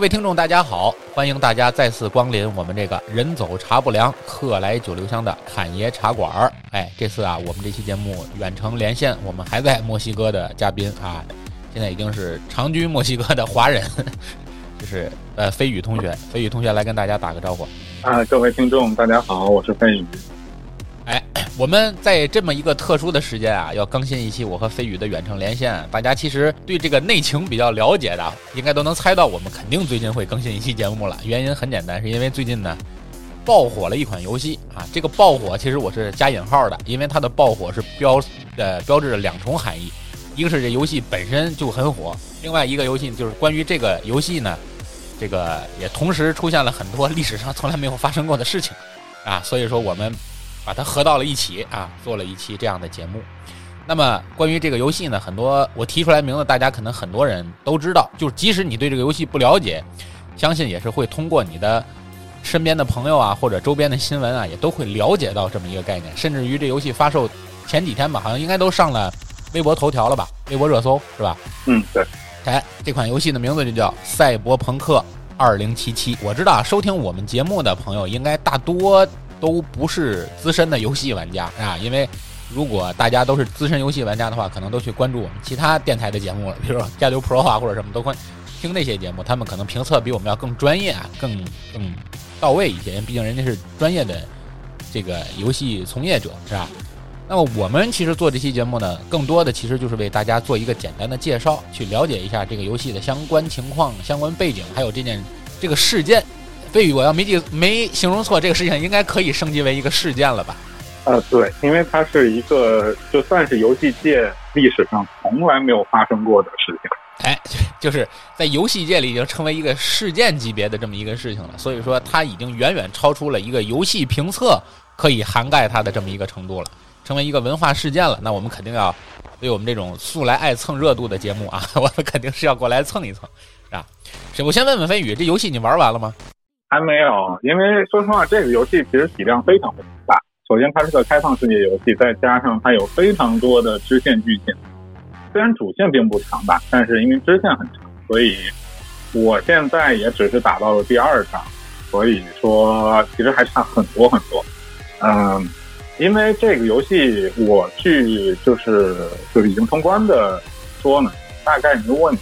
各位听众，大家好！欢迎大家再次光临我们这个“人走茶不凉，客来酒留香”的侃爷茶馆儿。哎，这次啊，我们这期节目远程连线，我们还在墨西哥的嘉宾啊，现在已经是长居墨西哥的华人，就是呃飞宇同学。飞宇同学来跟大家打个招呼。啊，各位听众，大家好，我是飞宇。我们在这么一个特殊的时间啊，要更新一期我和飞宇的远程连线。大家其实对这个内情比较了解的，应该都能猜到，我们肯定最近会更新一期节目了。原因很简单，是因为最近呢爆火了一款游戏啊。这个爆火其实我是加引号的，因为它的爆火是标呃标志着两重含义，一个是这游戏本身就很火，另外一个游戏就是关于这个游戏呢，这个也同时出现了很多历史上从来没有发生过的事情啊。所以说我们。把它合到了一起啊，做了一期这样的节目。那么关于这个游戏呢，很多我提出来名字，大家可能很多人都知道。就是即使你对这个游戏不了解，相信也是会通过你的身边的朋友啊，或者周边的新闻啊，也都会了解到这么一个概念。甚至于这游戏发售前几天吧，好像应该都上了微博头条了吧？微博热搜是吧？嗯，对。哎，这款游戏的名字就叫《赛博朋克2077》。我知道收听我们节目的朋友应该大多。都不是资深的游戏玩家啊，因为如果大家都是资深游戏玩家的话，可能都去关注我们其他电台的节目了，比如说加流 Pro 啊或者什么都关听那些节目，他们可能评测比我们要更专业啊，更更到位一些，因为毕竟人家是专业的这个游戏从业者，是吧？那么我们其实做这期节目呢，更多的其实就是为大家做一个简单的介绍，去了解一下这个游戏的相关情况、相关背景，还有这件这个事件。飞宇，我要没记没形容错，这个事情应该可以升级为一个事件了吧？呃，对，因为它是一个就算是游戏界历史上从来没有发生过的事情。哎，就是在游戏界里已经成为一个事件级别的这么一个事情了，所以说它已经远远超出了一个游戏评测可以涵盖它的这么一个程度了，成为一个文化事件了。那我们肯定要对我们这种素来爱蹭热度的节目啊，我们肯定是要过来蹭一蹭，是吧？我先问问飞宇，这游戏你玩完了吗？还没有，因为说实话，这个游戏其实体量非常非常大。首先，它是个开放世界游戏，再加上它有非常多的支线剧情。虽然主线并不长吧，但是因为支线很长，所以我现在也只是打到了第二章。所以说，其实还差很多很多。嗯，因为这个游戏，我去就是就是已经通关的说呢，大概如果你。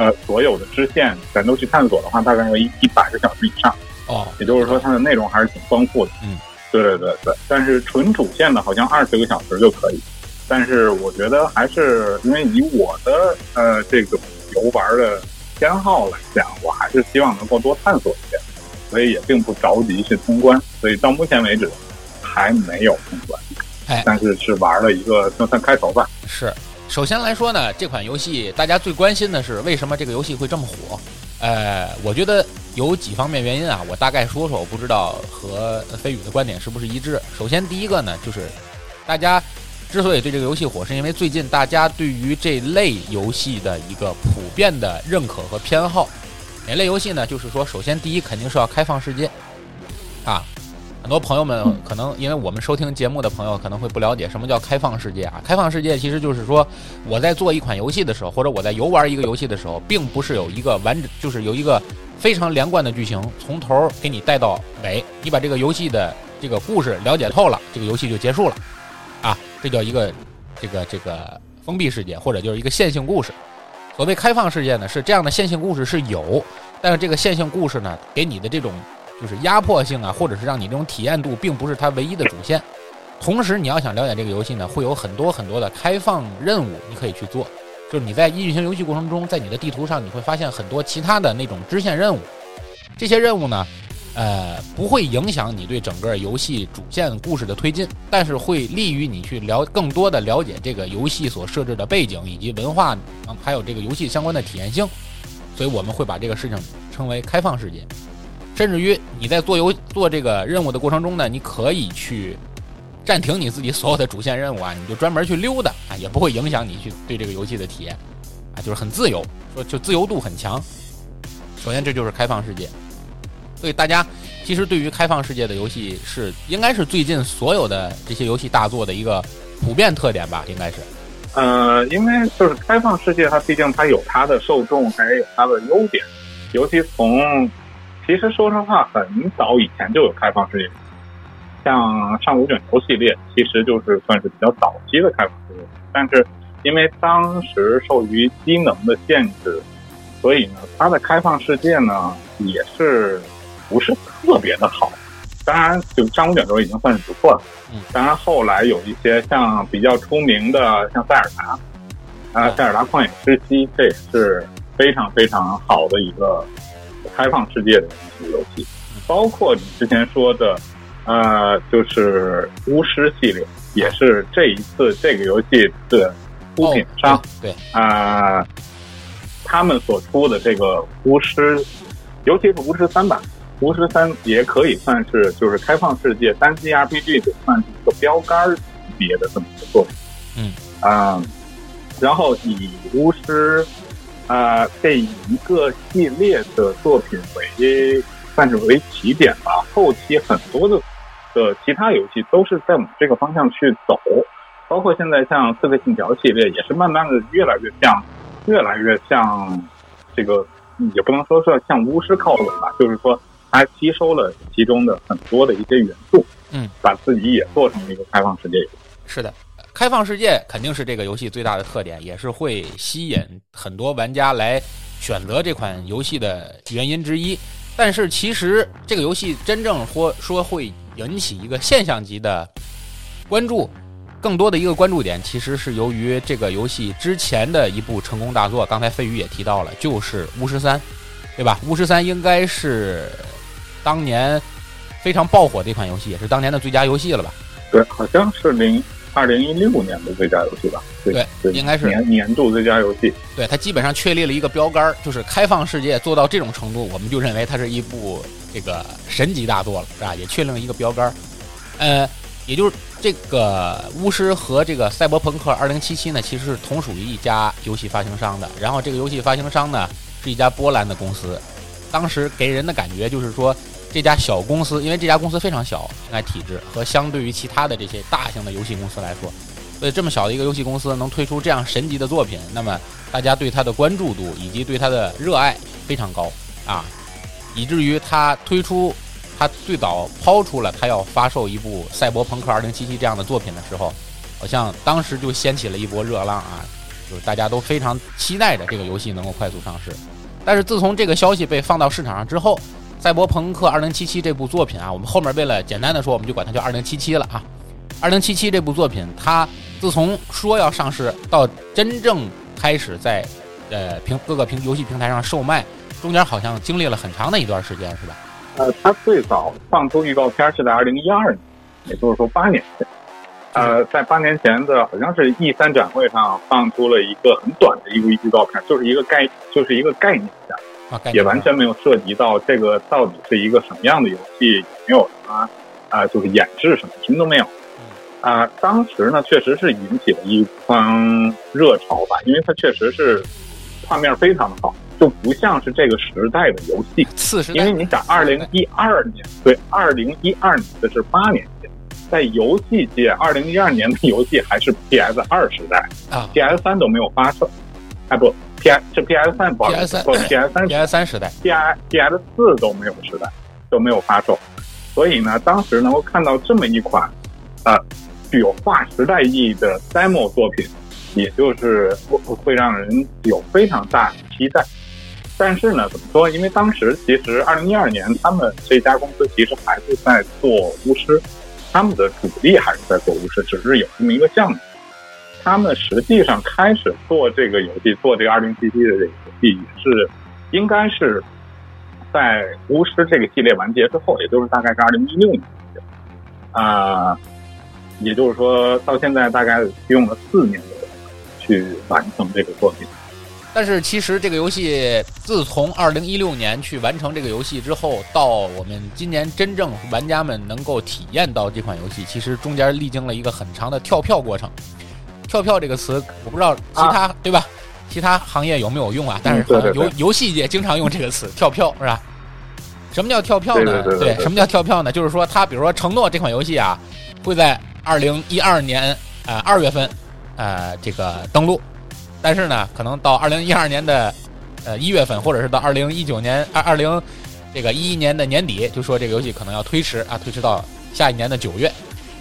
呃，所有的支线全都去探索的话，大概要一一百个小时以上。哦，也就是说，它的内容还是挺丰富的。嗯，对对对对。但是纯主线的，好像二十个小时就可以。但是我觉得还是因为以我的呃这个游玩的偏好来讲，我还是希望能够多探索一些，所以也并不着急去通关。所以到目前为止还没有通关。哎，但是是玩了一个就算开头吧。是。首先来说呢，这款游戏大家最关心的是为什么这个游戏会这么火？呃，我觉得有几方面原因啊，我大概说说，我不知道和飞宇的观点是不是一致。首先第一个呢，就是大家之所以对这个游戏火，是因为最近大家对于这类游戏的一个普遍的认可和偏好。哪类游戏呢？就是说，首先第一肯定是要开放世界啊。很多朋友们可能因为我们收听节目的朋友可能会不了解什么叫开放世界啊？开放世界其实就是说我在做一款游戏的时候，或者我在游玩一个游戏的时候，并不是有一个完整，就是有一个非常连贯的剧情，从头给你带到尾。你把这个游戏的这个故事了解透了，这个游戏就结束了，啊，这叫一个这个这个封闭世界，或者就是一个线性故事。所谓开放世界呢，是这样的线性故事是有，但是这个线性故事呢，给你的这种。就是压迫性啊，或者是让你这种体验度，并不是它唯一的主线。同时，你要想了解这个游戏呢，会有很多很多的开放任务你可以去做。就是你在运行游戏过程中，在你的地图上，你会发现很多其他的那种支线任务。这些任务呢，呃，不会影响你对整个游戏主线故事的推进，但是会利于你去了更多的了解这个游戏所设置的背景以及文化，还有这个游戏相关的体验性。所以我们会把这个事情称为开放世界。甚至于你在做游做这个任务的过程中呢，你可以去暂停你自己所有的主线任务啊，你就专门去溜达啊，也不会影响你去对这个游戏的体验啊，就是很自由，说就自由度很强。首先这就是开放世界，所以大家其实对于开放世界的游戏是应该是最近所有的这些游戏大作的一个普遍特点吧，应该是。呃，因为就是开放世界，它毕竟它有它的受众，还有它的优点。尤其从其实说实话，很早以前就有开放世界，像上古卷轴系列，其实就是算是比较早期的开放世界，但是因为当时受于机能的限制，所以呢，它的开放世界呢也是不是特别的好。当然，就上古卷轴已经算是不错了。嗯，当然后来有一些像比较出名的，像塞尔达，啊，塞尔达旷野之息，这也是非常非常好的一个开放世界的一个游戏。包括你之前说的，呃，就是巫师系列，也是这一次这个游戏的出品商，对啊，他们所出的这个巫师，尤其是巫师三吧。巫师三也可以算是就是开放世界单机 RPG 的算是一个标杆级别的这么一个作品，嗯啊，然后以巫师啊这一个系列的作品为算是为起点吧，后期很多的的其他游戏都是在往这个方向去走，包括现在像刺客信条系列也是慢慢的越来越像，越来越像这个也不能说是向巫师靠拢吧，就是说。它吸收了其中的很多的一些元素，嗯，把自己也做成了一个开放世界。是的，开放世界肯定是这个游戏最大的特点，也是会吸引很多玩家来选择这款游戏的原因之一。但是其实这个游戏真正说说会引起一个现象级的关注，更多的一个关注点其实是由于这个游戏之前的一部成功大作，刚才飞宇也提到了，就是《巫师三》，对吧？《巫师三》应该是。当年非常爆火的一款游戏，也是当年的最佳游戏了吧？对，好像是零二零一六年的最佳游戏吧？对，应该是年年度最佳游戏。对，它基本上确立了一个标杆，就是开放世界做到这种程度，我们就认为它是一部这个神级大作了，是吧？也确定了一个标杆。呃，也就是这个巫师和这个赛博朋克二零七七呢，其实是同属于一家游戏发行商的。然后这个游戏发行商呢，是一家波兰的公司。当时给人的感觉就是说。这家小公司，因为这家公司非常小，应该体制和相对于其他的这些大型的游戏公司来说，所以这么小的一个游戏公司能推出这样神级的作品，那么大家对它的关注度以及对它的热爱非常高啊，以至于它推出，它最早抛出了它要发售一部《赛博朋克2077》这样的作品的时候，好像当时就掀起了一波热浪啊，就是大家都非常期待着这个游戏能够快速上市。但是自从这个消息被放到市场上之后，《赛博朋克2077》这部作品啊，我们后面为了简单的说，我们就管它叫2077了啊。2077这部作品，它自从说要上市到真正开始在呃平各个平游戏平台上售卖，中间好像经历了很长的一段时间，是吧？呃，它最早放出预告片是在2012年，也就是说八年前。呃，在八年前的好像是 E3 展会上放出了一个很短的一个预告片，就是一个概就是一个概念片。也完全没有涉及到这个到底是一个什么样的游戏，有没有什么啊，就是演示什么，什么都没有。啊，当时呢，确实是引起了一番热潮吧，因为它确实是画面非常的好，就不像是这个时代的游戏。次时代，因为你想，二零一二年，对，二零一二年的是八年前，在游戏界，二零一二年的游戏还是 PS 二时代啊，PS 三都没有发售，哎不。P S 是 P S 三，不 P S 三，不 P S 三，P S 三时代，P I P S 四都没有时代，都没有发售，所以呢，当时能够看到这么一款，呃，具有划时代意义的 demo 作品，也就是会会让人有非常大的期待。但是呢，怎么说？因为当时其实二零一二年，他们这家公司其实还是在做巫师，他们的主力还是在做巫师，只是有这么一个项目。他们实际上开始做这个游戏，做这个二零七七的这个游戏，也是应该是在巫师这个系列完结之后，也就是大概是二零一六年啊，也就是说到现在大概用了四年多去完成这个作品。但是其实这个游戏自从二零一六年去完成这个游戏之后，到我们今年真正玩家们能够体验到这款游戏，其实中间历经了一个很长的跳票过程。跳票这个词，我不知道其他对吧？其他行业有没有用啊？但是游游戏界经常用这个词“跳票”，是吧？什么叫跳票呢？对，什么叫跳票呢？就是说他比如说承诺这款游戏啊会在二零一二年呃二月份呃这个登陆，但是呢可能到二零一二年的呃一月份，或者是到二零一九年二二零这个一一年的年底，就说这个游戏可能要推迟啊，推迟到下一年的九月。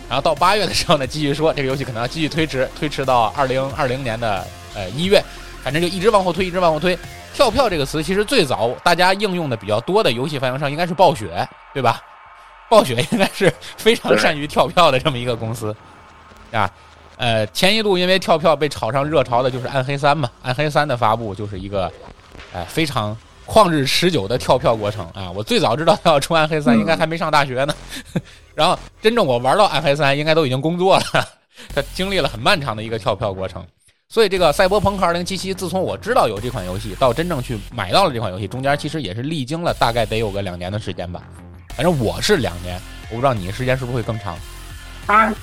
然后到八月的时候呢，继续说这个游戏可能要继续推迟，推迟到二零二零年的呃一月，反正就一直往后推，一直往后推。跳票这个词，其实最早大家应用的比较多的游戏发行商应该是暴雪，对吧？暴雪应该是非常善于跳票的这么一个公司，啊，呃，前一度因为跳票被炒上热潮的就是《暗黑三》嘛，《暗黑三》的发布就是一个，呃，非常旷日持久的跳票过程啊！我最早知道他要出《暗黑三》，应该还没上大学呢，然后真正我玩到《暗黑三》，应该都已经工作了，他经历了很漫长的一个跳票过程。所以这个《赛博朋克2077》，自从我知道有这款游戏，到真正去买到了这款游戏，中间其实也是历经了大概得有个两年的时间吧。反正我是两年，我不知道你时间是不是会更长。它，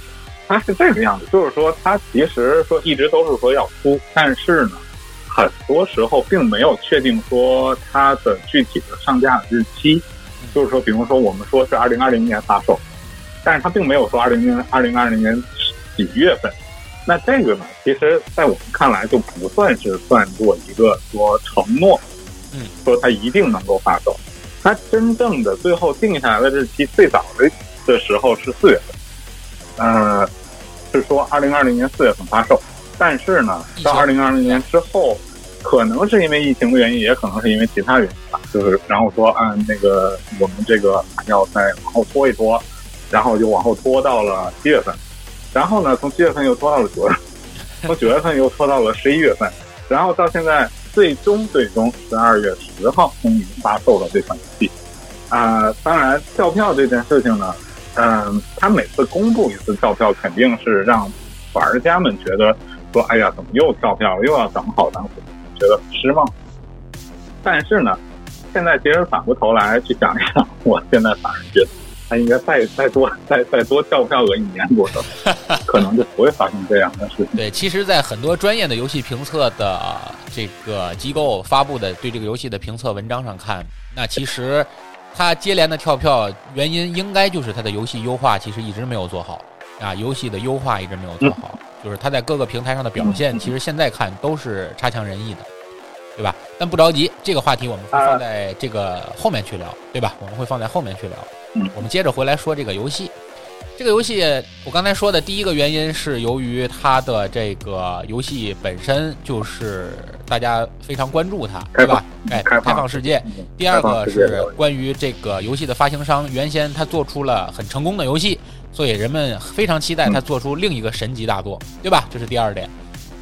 它是这个样子，就是说它其实说一直都是说要出，但是呢，很多时候并没有确定说它的具体的上架日期。就是说，比如说我们说是2020年发售，但是它并没有说2020 2020年几月份。那这个呢，其实，在我们看来，就不算是算作一个说承诺，嗯，说它一定能够发售。它真正的最后定下来的日期，最早的的时候是四月份，呃，是说二零二零年四月份发售。但是呢，到二零二零年之后，可能是因为疫情的原因，也可能是因为其他原因吧，就是然后说按那个我们这个要再往后拖一拖，然后就往后拖到了七月份。然后呢，从七月份又拖到了九月，从九月份又拖到了十一月份，然后到现在，最终最终十二月十号终于发售了这款游戏。啊，当然跳票这件事情呢，嗯，他每次公布一次跳票，肯定是让玩家们觉得说，哎呀，怎么又跳票，又要等好长时间，觉得失望。但是呢，现在其实反过头来去想一想，我现在反而觉得。他应该再再多再再多跳票个一年多少，可能就不会发生这样的事情。对，其实，在很多专业的游戏评测的这个机构发布的对这个游戏的评测文章上看，那其实他接连的跳票原因，应该就是他的游戏优化其实一直没有做好啊，游戏的优化一直没有做好，就是他在各个平台上的表现，其实现在看都是差强人意的，对吧？但不着急，这个话题我们会放在这个后面去聊，对吧？我们会放在后面去聊。我们接着回来说这个游戏。这个游戏，我刚才说的第一个原因是由于它的这个游戏本身就是大家非常关注它，对吧？哎，开放世界。第二个是关于这个游戏的发行商，原先他做出了很成功的游戏，所以人们非常期待他做出另一个神级大作，对吧？这是第二点。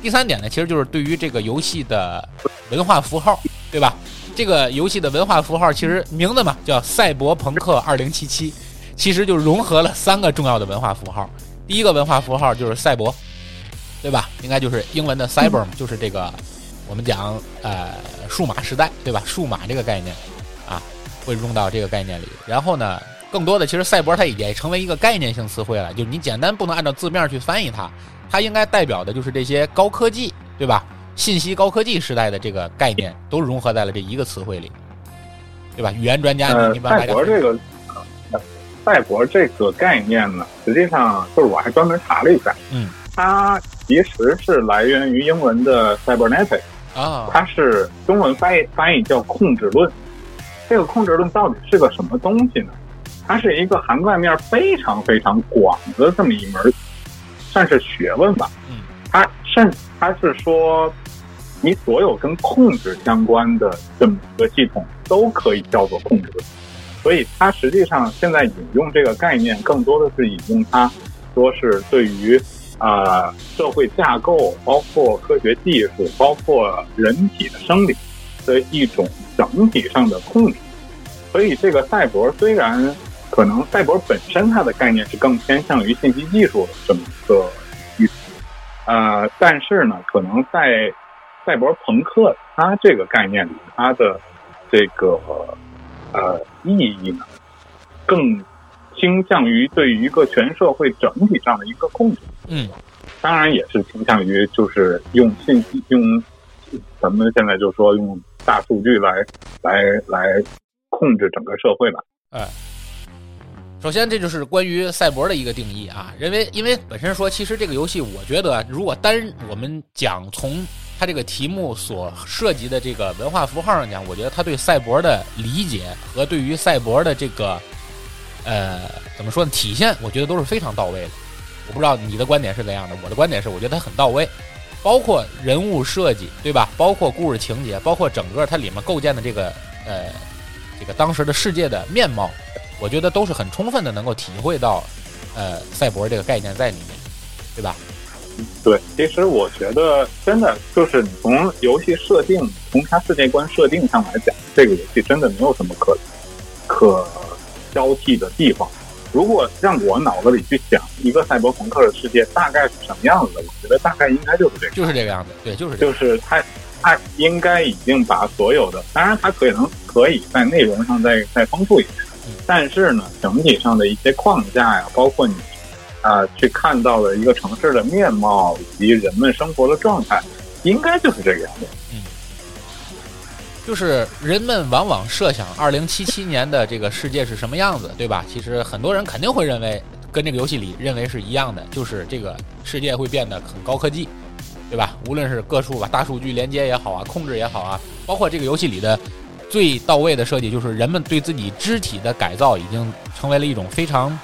第三点呢，其实就是对于这个游戏的文化符号，对吧？这个游戏的文化符号其实名字嘛叫《赛博朋克2077》，其实就融合了三个重要的文化符号。第一个文化符号就是赛博，对吧？应该就是英文的 cyber 嘛，就是这个我们讲呃数码时代，对吧？数码这个概念啊会用到这个概念里。然后呢，更多的其实赛博它也成为一个概念性词汇了，就是你简单不能按照字面去翻译它，它应该代表的就是这些高科技，对吧？信息高科技时代的这个概念都融合在了这一个词汇里，对吧？语言专家，呃，赛博这个，赛博这个概念呢，实际上就是我还专门查了一下，嗯，它其实是来源于英文的 cybernetic 啊，它是中文翻译翻译叫控制论。这个控制论到底是个什么东西呢？它是一个涵盖面非常非常广的这么一门，算是学问吧。嗯，它甚它是说。你所有跟控制相关的这么一个系统都可以叫做控制，所以它实际上现在引用这个概念，更多的是引用它，说是对于啊社会架构，包括科学技术，包括人体的生理的一种整体上的控制。所以这个赛博虽然可能赛博本身它的概念是更偏向于信息技术的这么一个意思，呃，但是呢，可能在赛博朋克，它这个概念里，它的这个呃意义呢，更倾向于对于一个全社会整体上的一个控制。嗯，当然也是倾向于就是用信息，用咱们现在就说用大数据来来来控制整个社会吧。哎，首先这就是关于赛博的一个定义啊，因为因为本身说，其实这个游戏，我觉得如果单我们讲从它这个题目所涉及的这个文化符号上讲，我觉得他对赛博的理解和对于赛博的这个呃怎么说呢体现，我觉得都是非常到位的。我不知道你的观点是怎样的，我的观点是，我觉得它很到位，包括人物设计，对吧？包括故事情节，包括整个它里面构建的这个呃这个当时的世界的面貌，我觉得都是很充分的能够体会到呃赛博这个概念在里面，对吧？对，其实我觉得真的就是你从游戏设定、从它世界观设定上来讲，这个游戏真的没有什么可可挑剔的地方。如果让我脑子里去想一个赛博朋克的世界大概是什么样子的，我觉得大概应该就是这个，就是这个样子。对，就是就是它，它应该已经把所有的，当然它可能可以在内容上再再丰富一点，但是呢，整体上的一些框架呀，包括你。啊，去看到了一个城市的面貌以及人们生活的状态，应该就是这个样子。嗯，就是人们往往设想二零七七年的这个世界是什么样子，对吧？其实很多人肯定会认为跟这个游戏里认为是一样的，就是这个世界会变得很高科技，对吧？无论是各处吧大数据连接也好啊，控制也好啊，包括这个游戏里的最到位的设计，就是人们对自己肢体的改造已经成为了一种非常。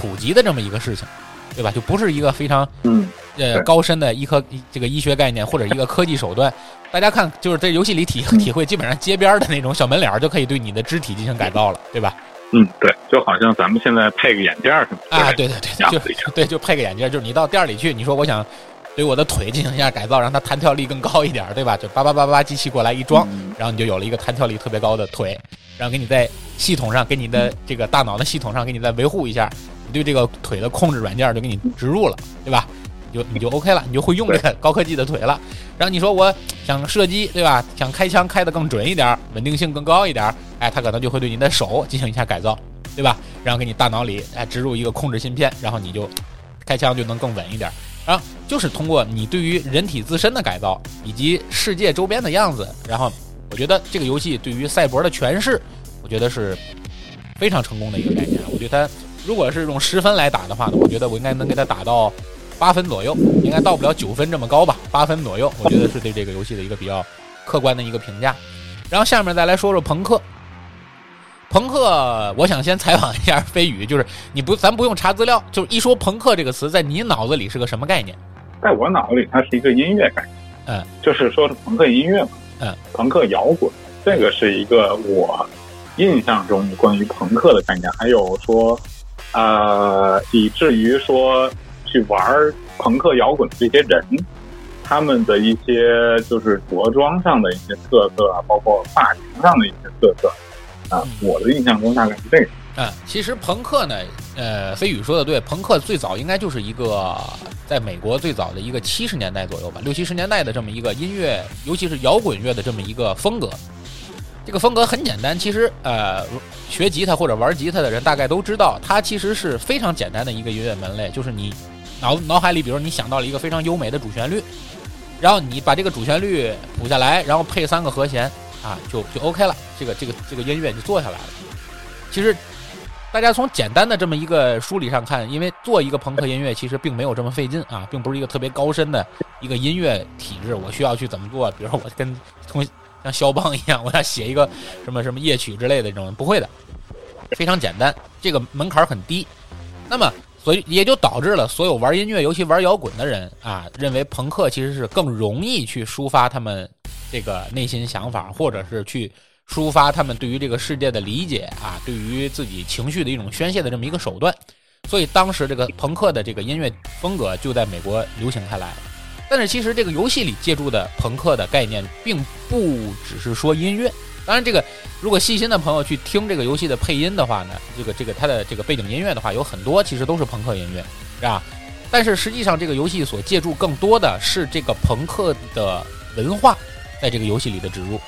普及的这么一个事情，对吧？就不是一个非常嗯呃高深的医科这个医学概念或者一个科技手段。大家看，就是在游戏里体 体会，基本上街边的那种小门脸就可以对你的肢体进行改造了，对吧？嗯，对，就好像咱们现在配个眼镜儿啊，对对对，就对，就配个眼镜儿，就是你到店里去，你说我想对我的腿进行一下改造，让它弹跳力更高一点，对吧？就叭叭叭叭，机器过来一装，然后你就有了一个弹跳力特别高的腿，然后给你在系统上，给你的这个大脑的系统上，给你再维护一下。你对这个腿的控制软件就给你植入了，对吧？就你就 OK 了，你就会用这个高科技的腿了。然后你说我想射击，对吧？想开枪开得更准一点，稳定性更高一点，哎，它可能就会对你的手进行一下改造，对吧？然后给你大脑里哎植入一个控制芯片，然后你就开枪就能更稳一点。然后就是通过你对于人体自身的改造以及世界周边的样子，然后我觉得这个游戏对于赛博的诠释，我觉得是非常成功的一个概念。我觉得它。如果是用十分来打的话呢，我觉得我应该能给他打到八分左右，应该到不了九分这么高吧，八分左右，我觉得是对这个游戏的一个比较客观的一个评价。然后下面再来说说朋克，朋克，我想先采访一下飞宇，就是你不，咱不用查资料，就是一说朋克这个词，在你脑子里是个什么概念？在我脑子里，它是一个音乐概念，嗯，就是说是朋克音乐嘛，嗯，朋克摇滚，这个是一个我印象中关于朋克的概念，还有说。呃，以至于说去玩朋克摇滚的这些人，他们的一些就是着装上的一些特色啊，包括发型上的一些特色啊，我的印象中大概是这个。嗯，其实朋克呢，呃，飞宇说的对，朋克最早应该就是一个在美国最早的一个七十年代左右吧，六七十年代的这么一个音乐，尤其是摇滚乐的这么一个风格。这个风格很简单，其实呃，学吉他或者玩吉他的人大概都知道，它其实是非常简单的一个音乐门类，就是你脑脑海里，比如你想到了一个非常优美的主旋律，然后你把这个主旋律谱下来，然后配三个和弦啊，就就 OK 了，这个这个这个音乐就做下来了。其实大家从简单的这么一个梳理上看，因为做一个朋克音乐其实并没有这么费劲啊，并不是一个特别高深的一个音乐体制，我需要去怎么做？比如说我跟从像肖邦一样，我要写一个什么什么夜曲之类的这种不会的，非常简单，这个门槛很低。那么，所以也就导致了所有玩音乐，尤其玩摇滚的人啊，认为朋克其实是更容易去抒发他们这个内心想法，或者是去抒发他们对于这个世界的理解啊，对于自己情绪的一种宣泄的这么一个手段。所以当时这个朋克的这个音乐风格就在美国流行开来。但是其实这个游戏里借助的朋克的概念，并不只是说音乐。当然，这个如果细心的朋友去听这个游戏的配音的话呢，这个这个它的这个背景音乐的话，有很多其实都是朋克音乐，是吧？但是实际上，这个游戏所借助更多的是这个朋克的文化在这个游戏里的植入。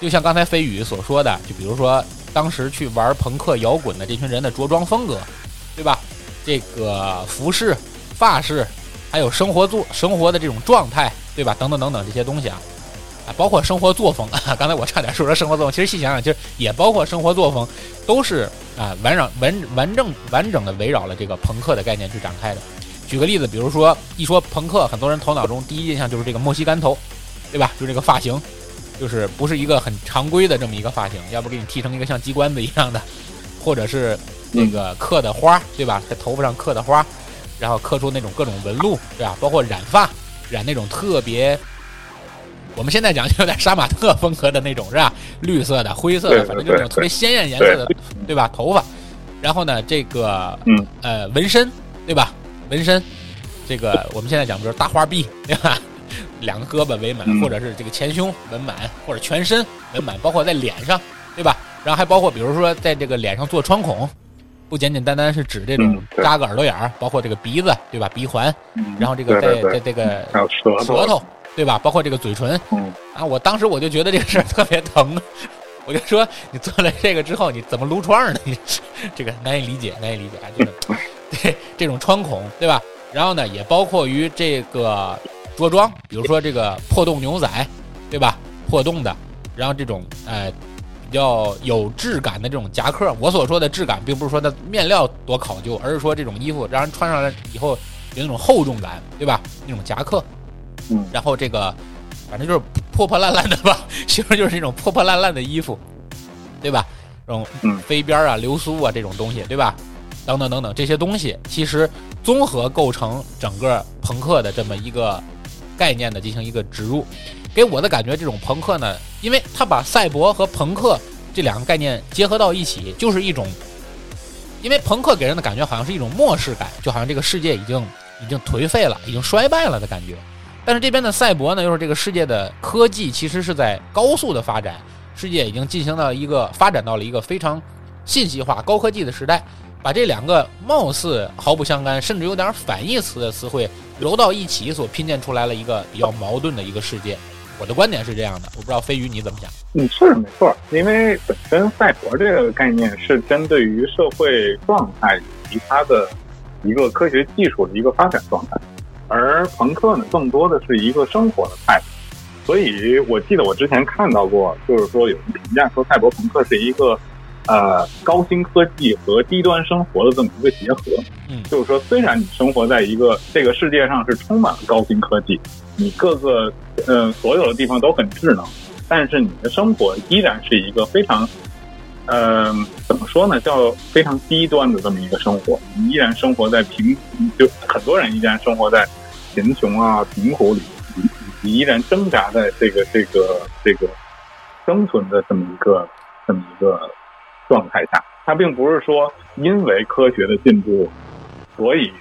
就像刚才飞宇所说的，就比如说当时去玩朋克摇滚的这群人的着装风格，对吧？这个服饰、发饰。还有生活作生活的这种状态，对吧？等等等等这些东西啊，啊，包括生活作风啊。刚才我差点说说生活作风，其实细想想，其实也包括生活作风，都是啊，完整完完整完整的围绕了这个朋克的概念去展开的。举个例子，比如说一说朋克，很多人头脑中第一印象就是这个莫西干头，对吧？就这个发型，就是不是一个很常规的这么一个发型，要不给你剃成一个像鸡冠子一样的，或者是那个刻的花，对吧？在头发上刻的花，然后刻出那种各种纹路，对吧？包括染发，染那种特别，我们现在讲就有点杀马特风格的那种，是吧？绿色的、灰色的，反正就是那种特别鲜艳颜色的，对吧？头发，然后呢，这个，嗯，呃，纹身，对吧？纹身，这个我们现在讲，比如大花臂，对吧？两个胳膊围满，或者是这个前胸纹满，或者全身纹满，包括在脸上，对吧？然后还包括，比如说在这个脸上做穿孔，不简简单单是指这种扎个耳朵眼儿，包括这个鼻子，对吧？鼻环，然后这个在在这个舌头，对吧？包括这个嘴唇，啊，我当时我就觉得这个事儿特别疼，我就说你做了这个之后你怎么撸串呢？你这个难以理解，难以理解，啊！这个对这种穿孔，对吧？然后呢，也包括于这个。着装，比如说这个破洞牛仔，对吧？破洞的，然后这种呃比较有质感的这种夹克。我所说的质感，并不是说它面料多考究，而是说这种衣服让人穿上来以后有那种厚重感，对吧？那种夹克，嗯，然后这个反正就是破破烂烂的吧，形容就是那种破破烂烂的衣服，对吧？这种飞边啊、流苏啊这种东西，对吧？等等等等这些东西，其实综合构成整个朋克的这么一个。概念的进行一个植入，给我的感觉，这种朋克呢，因为他把赛博和朋克这两个概念结合到一起，就是一种，因为朋克给人的感觉好像是一种末世感，就好像这个世界已经已经颓废了，已经衰败了的感觉。但是这边的赛博呢，又是这个世界的科技其实是在高速的发展，世界已经进行到一个发展到了一个非常信息化、高科技的时代。把这两个貌似毫不相干，甚至有点反义词的词汇揉到一起，所拼建出来了一个比较矛盾的一个世界。我的观点是这样的，我不知道飞鱼你怎么想？嗯，是没错，因为本身赛博这个概念是针对于社会状态以及它的一个科学技术的一个发展状态，而朋克呢，更多的是一个生活的态度。所以我记得我之前看到过，就是说有人评价说赛博朋克是一个。呃，高新科技和低端生活的这么一个结合，嗯，就是说，虽然你生活在一个这个世界上是充满了高新科技，你各个呃所有的地方都很智能，但是你的生活依然是一个非常，呃，怎么说呢，叫非常低端的这么一个生活，你依然生活在贫，就很多人依然生活在贫穷啊、贫苦里，你依然挣扎在这个这个这个生存的这么一个这么一个。状态下，它并不是说因为科学的进步，所以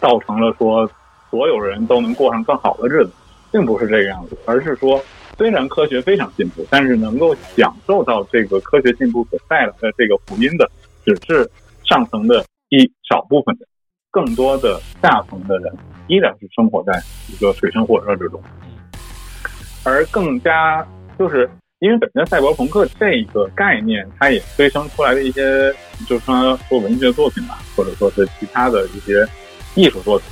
造成了说所有人都能过上更好的日子，并不是这个样子，而是说虽然科学非常进步，但是能够享受到这个科学进步所带来的这个福音的，只是上层的一少部分人，更多的下层的人依然是生活在一个水深火热之中，而更加就是。因为本身赛博朋克这个概念，它也催生出来的一些，就是说说文学作品吧，或者说是其他的一些艺术作品，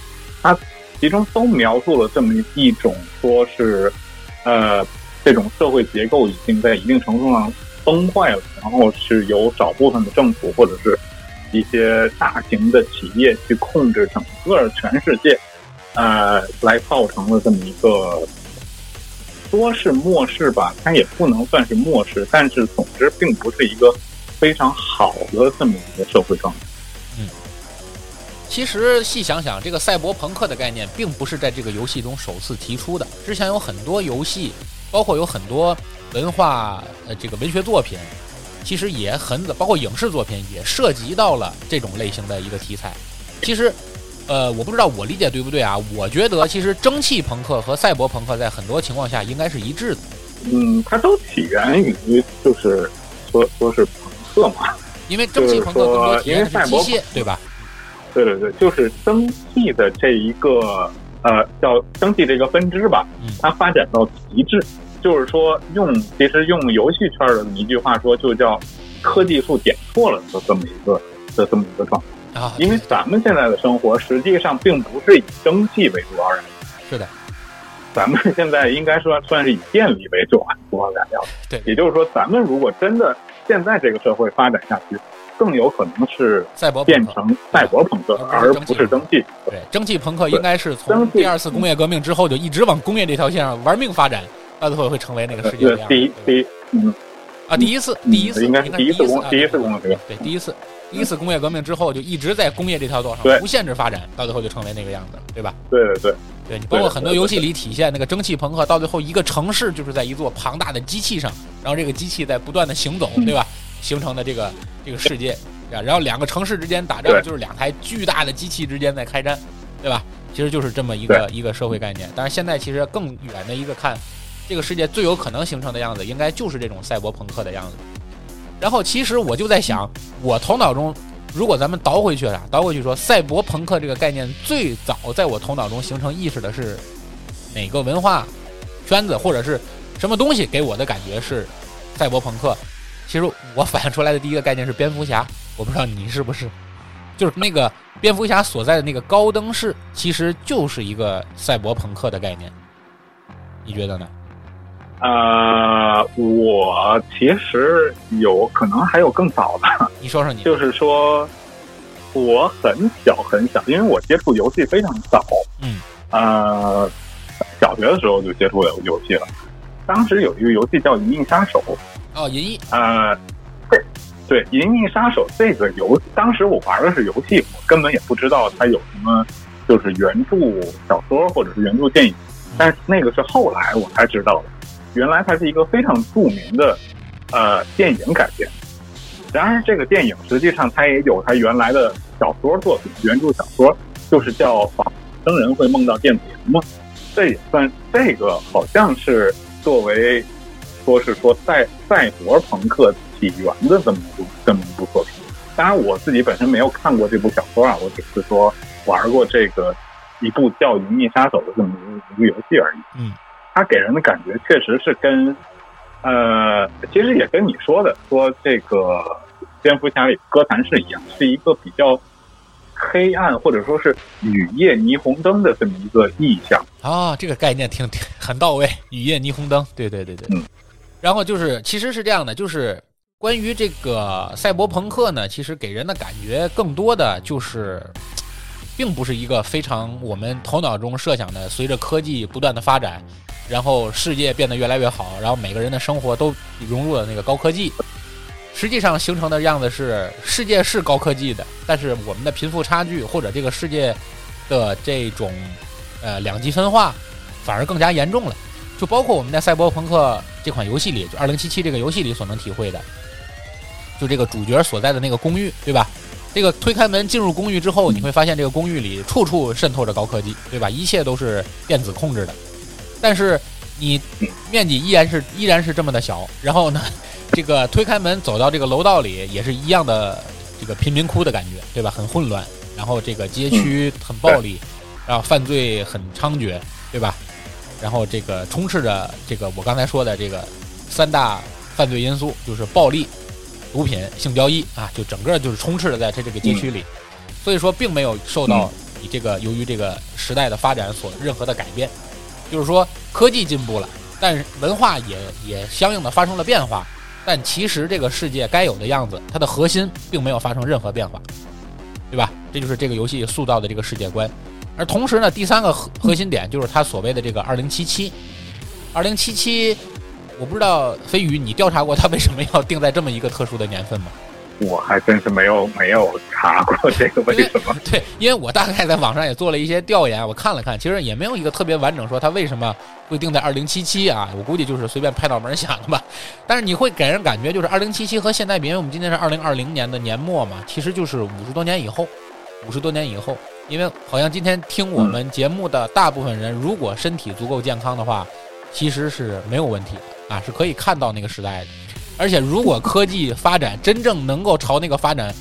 其中都描述了这么一种，说是呃这种社会结构已经在一定程度上崩坏了，然后是由少部分的政府或者是一些大型的企业去控制整个全世界，呃，来造成了这么一个。说是末世吧，它也不能算是末世，但是总之并不是一个非常好的这么一个社会状态。嗯，其实细想想，这个赛博朋克的概念并不是在这个游戏中首次提出的，之前有很多游戏，包括有很多文化呃这个文学作品，其实也很早，包括影视作品也涉及到了这种类型的一个题材。其实。呃，我不知道我理解对不对啊？我觉得其实蒸汽朋克和赛博朋克在很多情况下应该是一致的。嗯，它都起源于就是说说是朋克嘛，因为蒸汽朋克更多体验是机械，对吧？对对对，就是蒸汽的这一个呃叫蒸汽这个分支吧，它发展到极致，就是说用其实用游戏圈的一句话说，就叫科技树点错了的这么一个的这么一个状态。啊，因为咱们现在的生活实际上并不是以蒸汽为主要燃料，是的，咱们现在应该说算是以电力为主要燃料。对，也就是说，咱们如果真的现在这个社会发展下去，更有可能是赛博变成赛博朋克，而不是蒸汽。对，蒸汽朋克应该是从第二次工业革命之后就一直往工业这条线上玩命发展，到最后会成为那个世界的样子。第一，第一，嗯，啊，第一次，第一次应该是第一次工，第一次工业革命，对，第一次，第一次工业革命之后就一直在工业这条道上无限制发展，到最后就成为那个样子，对吧？对对对。对你包括很多游戏里体现那个蒸汽朋克，到最后一个城市就是在一座庞大的机器上，然后这个机器在不断的行走，对吧？形成的这个这个世界，然后两个城市之间打仗，就是两台巨大的机器之间在开战，对吧？其实就是这么一个一个社会概念。但是现在其实更远的一个看，这个世界最有可能形成的样子，应该就是这种赛博朋克的样子。然后其实我就在想，我头脑中。如果咱们倒回去了，倒回去说，赛博朋克这个概念最早在我头脑中形成意识的是哪个文化圈子或者是什么东西给我的感觉是赛博朋克？其实我反映出来的第一个概念是蝙蝠侠，我不知道你是不是，就是那个蝙蝠侠所在的那个高登市，其实就是一个赛博朋克的概念，你觉得呢？呃，我其实有可能还有更早的。你说说你，就是说，我很小很小，因为我接触游戏非常早。嗯。呃，小学的时候就接触游游戏了。当时有一个游戏叫《银翼杀手》。哦，银翼。呃，对，对，《银翼杀手》这个游，当时我玩的是游戏，我根本也不知道它有什么，就是原著小说或者是原著电影。但是那个是后来我才知道的。原来它是一个非常著名的，呃，电影改编。然而，这个电影实际上它也有它原来的小说作品，原著小说就是叫《仿生人会梦到电子羊》嘛。这也算这个好像是作为说是说赛赛博朋克起源的这么一部这么一部作品。当然，我自己本身没有看过这部小说啊，我只是说玩过这个一部叫《银翼杀手》的这么一个一个游戏而已。嗯。它给人的感觉确实是跟，呃，其实也跟你说的说这个蝙蝠侠里哥谭市一样，是一个比较黑暗或者说是雨夜霓虹灯的这么一个意象啊。这个概念挺挺很到位，雨夜霓虹灯，对对对对。嗯。然后就是，其实是这样的，就是关于这个赛博朋克呢，其实给人的感觉更多的就是，并不是一个非常我们头脑中设想的，随着科技不断的发展。然后世界变得越来越好，然后每个人的生活都融入了那个高科技。实际上形成的样子是，世界是高科技的，但是我们的贫富差距或者这个世界的这种呃两极分化反而更加严重了。就包括我们在《赛博朋克》这款游戏里，就《二零七七》这个游戏里所能体会的，就这个主角所在的那个公寓，对吧？这个推开门进入公寓之后，你会发现这个公寓里处处渗透着高科技，对吧？一切都是电子控制的。但是你面积依然是依然是这么的小，然后呢，这个推开门走到这个楼道里也是一样的这个贫民窟的感觉，对吧？很混乱，然后这个街区很暴力，然后犯罪很猖獗，对吧？然后这个充斥着这个我刚才说的这个三大犯罪因素，就是暴力、毒品、性交易啊，就整个就是充斥着在它这个街区里，所以说并没有受到你这个由于这个时代的发展所任何的改变。就是说，科技进步了，但是文化也也相应的发生了变化。但其实这个世界该有的样子，它的核心并没有发生任何变化，对吧？这就是这个游戏塑造的这个世界观。而同时呢，第三个核核心点就是它所谓的这个二零七七。二零七七，我不知道飞宇，你调查过它为什么要定在这么一个特殊的年份吗？我还真是没有没有查过这个为什么？对，因为我大概在网上也做了一些调研，我看了看，其实也没有一个特别完整说它为什么会定在二零七七啊。我估计就是随便拍脑门想的吧。但是你会给人感觉就是二零七七和现在比，因为我们今天是二零二零年的年末嘛，其实就是五十多年以后，五十多年以后，因为好像今天听我们节目的大部分人，如果身体足够健康的话，其实是没有问题的啊，是可以看到那个时代的。而且，如果科技发展真正能够朝那个发展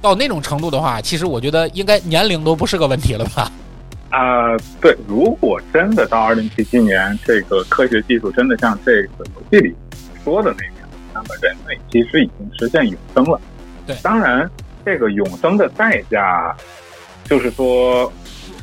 到那种程度的话，其实我觉得应该年龄都不是个问题了吧？啊，对，如果真的到二零七七年，这个科学技术真的像这个游戏里说的那样，那么人类其实已经实现永生了。对，当然，这个永生的代价就是说，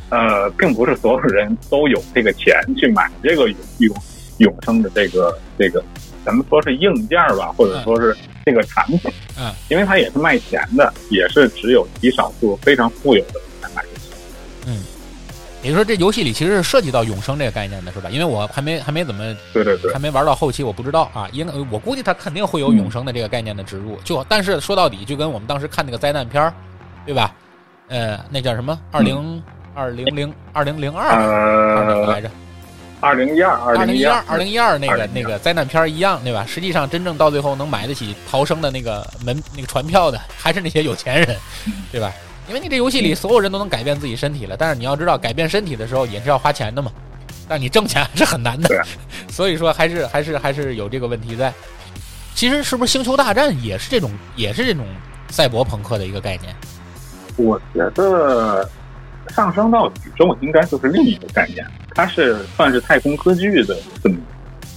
呃，并不是所有人都有这个钱去买这个永永永生的这个这个。咱们说是硬件吧，或者说是这个产品，嗯，因为它也是卖钱的，也是只有极少数非常富有的人才买得起。嗯，也就是说，这游戏里其实是涉及到永生这个概念的，是吧？因为我还没还没怎么对对对还，没玩到后期，我不知道啊。应该我估计它肯定会有永生的这个概念的植入。就但是说到底，就跟我们当时看那个灾难片儿，对吧？呃，那叫什么？二零二零零二零零二来呃，着？二零一二，二零一二，二零一二那个2012那个灾难片儿一样，对吧？实际上，真正到最后能买得起逃生的那个门那个船票的，还是那些有钱人，对吧？因为你这游戏里所有人都能改变自己身体了，但是你要知道，改变身体的时候也是要花钱的嘛。但你挣钱还是很难的，所以说还是还是还是有这个问题在。其实是不是星球大战也是这种也是这种赛博朋克的一个概念？我觉得上升到宇宙应该就是另一个概念，它是算是太空科技的这么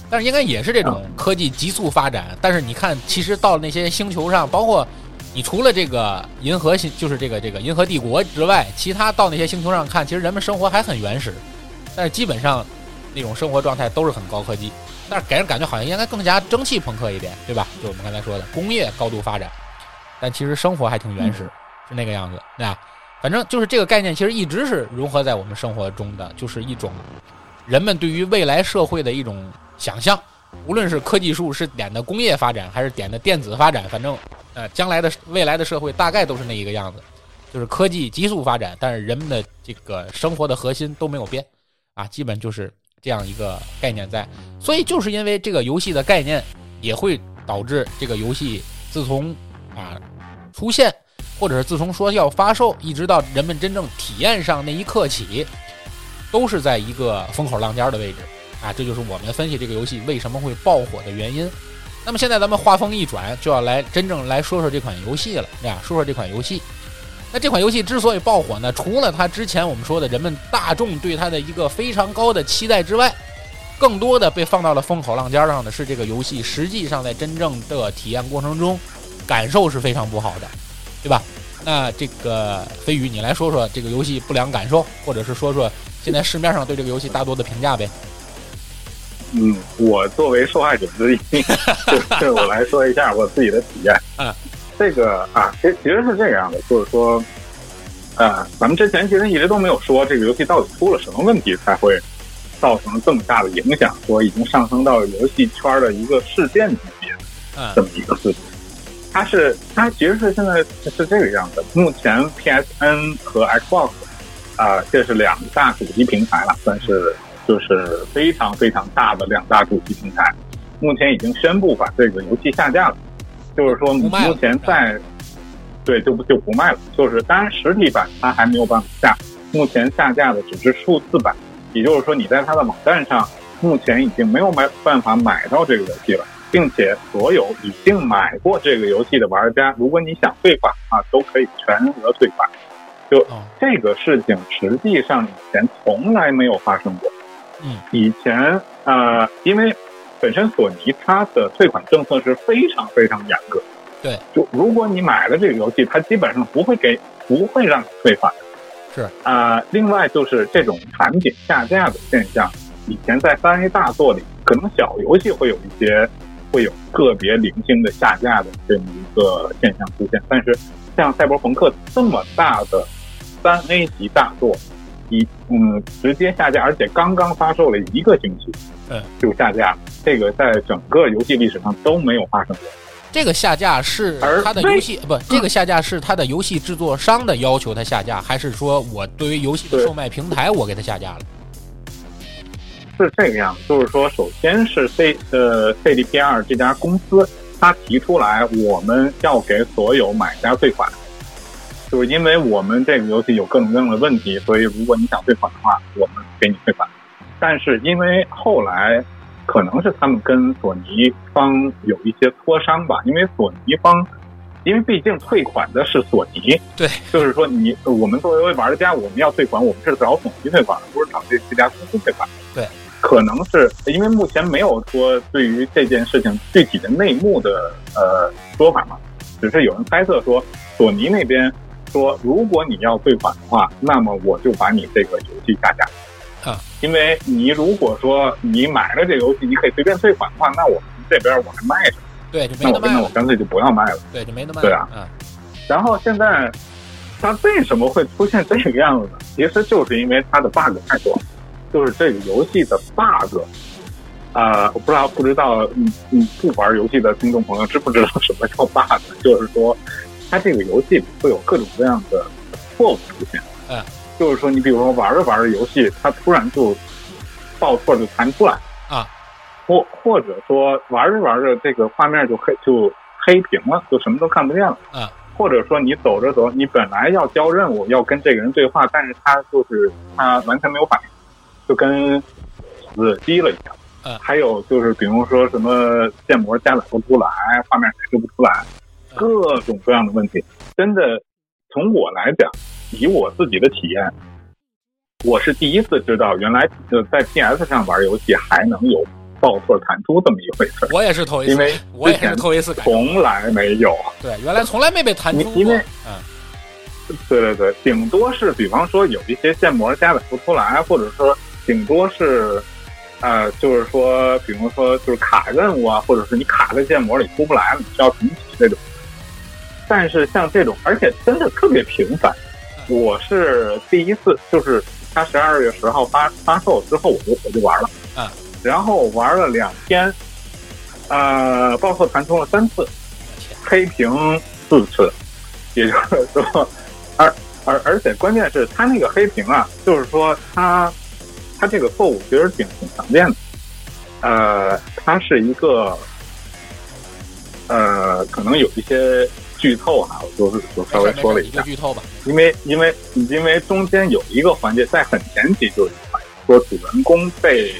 但是应该也是这种科技急速发展。但是你看，其实到那些星球上，包括你除了这个银河系，就是这个这个银河帝国之外，其他到那些星球上看，其实人们生活还很原始，但是基本上那种生活状态都是很高科技。但是给人感觉好像应该更加蒸汽朋克一点，对吧？就我们刚才说的工业高度发展，但其实生活还挺原始，是那个样子，对吧？反正就是这个概念，其实一直是融合在我们生活中的，就是一种人们对于未来社会的一种想象。无论是科技树是点的工业发展，还是点的电子发展，反正呃，将来的未来的社会大概都是那一个样子，就是科技急速发展，但是人们的这个生活的核心都没有变，啊，基本就是这样一个概念在。所以就是因为这个游戏的概念，也会导致这个游戏自从啊出现，或者是自从说要发售，一直到人们真正体验上那一刻起，都是在一个风口浪尖的位置啊！这就是我们分析这个游戏为什么会爆火的原因。那么现在咱们话锋一转，就要来真正来说说这款游戏了，对吧？说说这款游戏。那这款游戏之所以爆火呢，除了它之前我们说的人们大众对它的一个非常高的期待之外，更多的被放到了风口浪尖上的是这个游戏实际上在真正的体验过程中，感受是非常不好的，对吧？那这个飞宇，你来说说这个游戏不良感受，或者是说说现在市面上对这个游戏大多的评价呗？嗯，我作为受害者之一，就是我来说一下我自己的体验。嗯，这个啊，其实其实是这样的，就是说，啊，咱们之前其实一直都没有说这个游戏到底出了什么问题才会造成这么大的影响，说已经上升到游戏圈的一个事件级别嗯这么一个事情。它是它其实是现在是这个样子，目前 PSN 和 Xbox 啊、这是两大主机平台了，算是就是非常非常大的两大主机平台，目前已经宣布把这个游戏下架了，就是说目前在对就不就不卖了，就是当然实体版它还没有办法下，目前下架的只是数字版，也就是说你在它的网站上目前已经没有买办法买到这个游戏了。并且所有已经买过这个游戏的玩家，如果你想退款啊，都可以全额退款。就，这个事情实际上以前从来没有发生过。嗯，以前呃，因为本身索尼它的退款政策是非常非常严格。对，就如果你买了这个游戏，它基本上不会给不会让你退款。是啊、另外就是这种产品下架的现象，以前在三 A 大作里，可能小游戏会有一些会有个别零星的下架的这么一个现象出现，但是像赛博朋克这么大的三 A 级大作，一嗯直接下架，而且刚刚发售了一个星期，嗯，就下架了，这个在整个游戏历史上都没有发生过。这个下架是而它的游戏不，这个下架是它的游戏制作商的要求它下架，还是说我对于游戏的售卖平台我给它下架了？是这个样子，就是说，首先是 C 呃 CDPR 这家公司，它提出来我们要给所有买家退款，就是因为我们这个游戏有各种各样的问题，所以如果你想退款的话，我们给你退款。但是因为后来可能是他们跟索尼方有一些磋商吧，因为索尼方，因为毕竟退款的是索尼，对，就是说你我们作为玩家，我们要退款，我们是找索尼退款，不是找这这家公司退款。对，可能是因为目前没有说对于这件事情具体的内幕的呃说法嘛，只是有人猜测说索尼那边说，如果你要退款的话，那么我就把你这个游戏下架。啊，因为你如果说你买了这个游戏，你可以随便退款的话，那我们这边我还卖着，对，就没那我那。我干脆就不要卖了。对，就没得卖。对啊嗯，然后现在它为什么会出现这个样子呢？其实就是因为它的 bug 太多了，就是这个游戏的 bug。啊、我不知道，不知道，嗯嗯，不玩游戏的听众朋友知不知道什么叫 bug？就是说，它这个游戏里会有各种各样的错误出现。嗯，就是说，你比如说玩着玩着游戏，它突然就报错就弹出来啊，或或者说玩着玩着这个画面就黑就黑屏了，就什么都看不见了。啊，或者说你走着走，你本来要交任务，要跟这个人对话，但是他就是他完全没有反应，就跟死机了一样。嗯还有就是比如说什么建模加载不出来，画面显示不出来，嗯各种各样的问题，真的从我来讲，以我自己的体验，我是第一次知道原来呃在 PS 上玩游戏还能有报错弹出这么一回事儿，我也是头一次，因为我也是之前头一次。从来没有。对，原来从来没被弹出过。因为嗯对对对，顶多是比方说有一些建模加载不出来，或者说顶多是，呃，就是说，比如说就是卡任务啊，或者是你卡在建模里出不来了，你需要重启这种。但是像这种，而且真的特别频繁，我是第一次，就是它十二月十号发发售之后，我就我就玩了，嗯，然后玩了两天，呃，报错弹出了三次，黑屏四次，也就是说，而而而且关键是它那个黑屏啊，就是说它它这个错误其实挺挺常见的，呃，它是一个呃，可能有一些剧透哈、我就是就稍微说了一下剧透吧。因为因为因为中间有一个环节在很前期就有一个环节说主人公被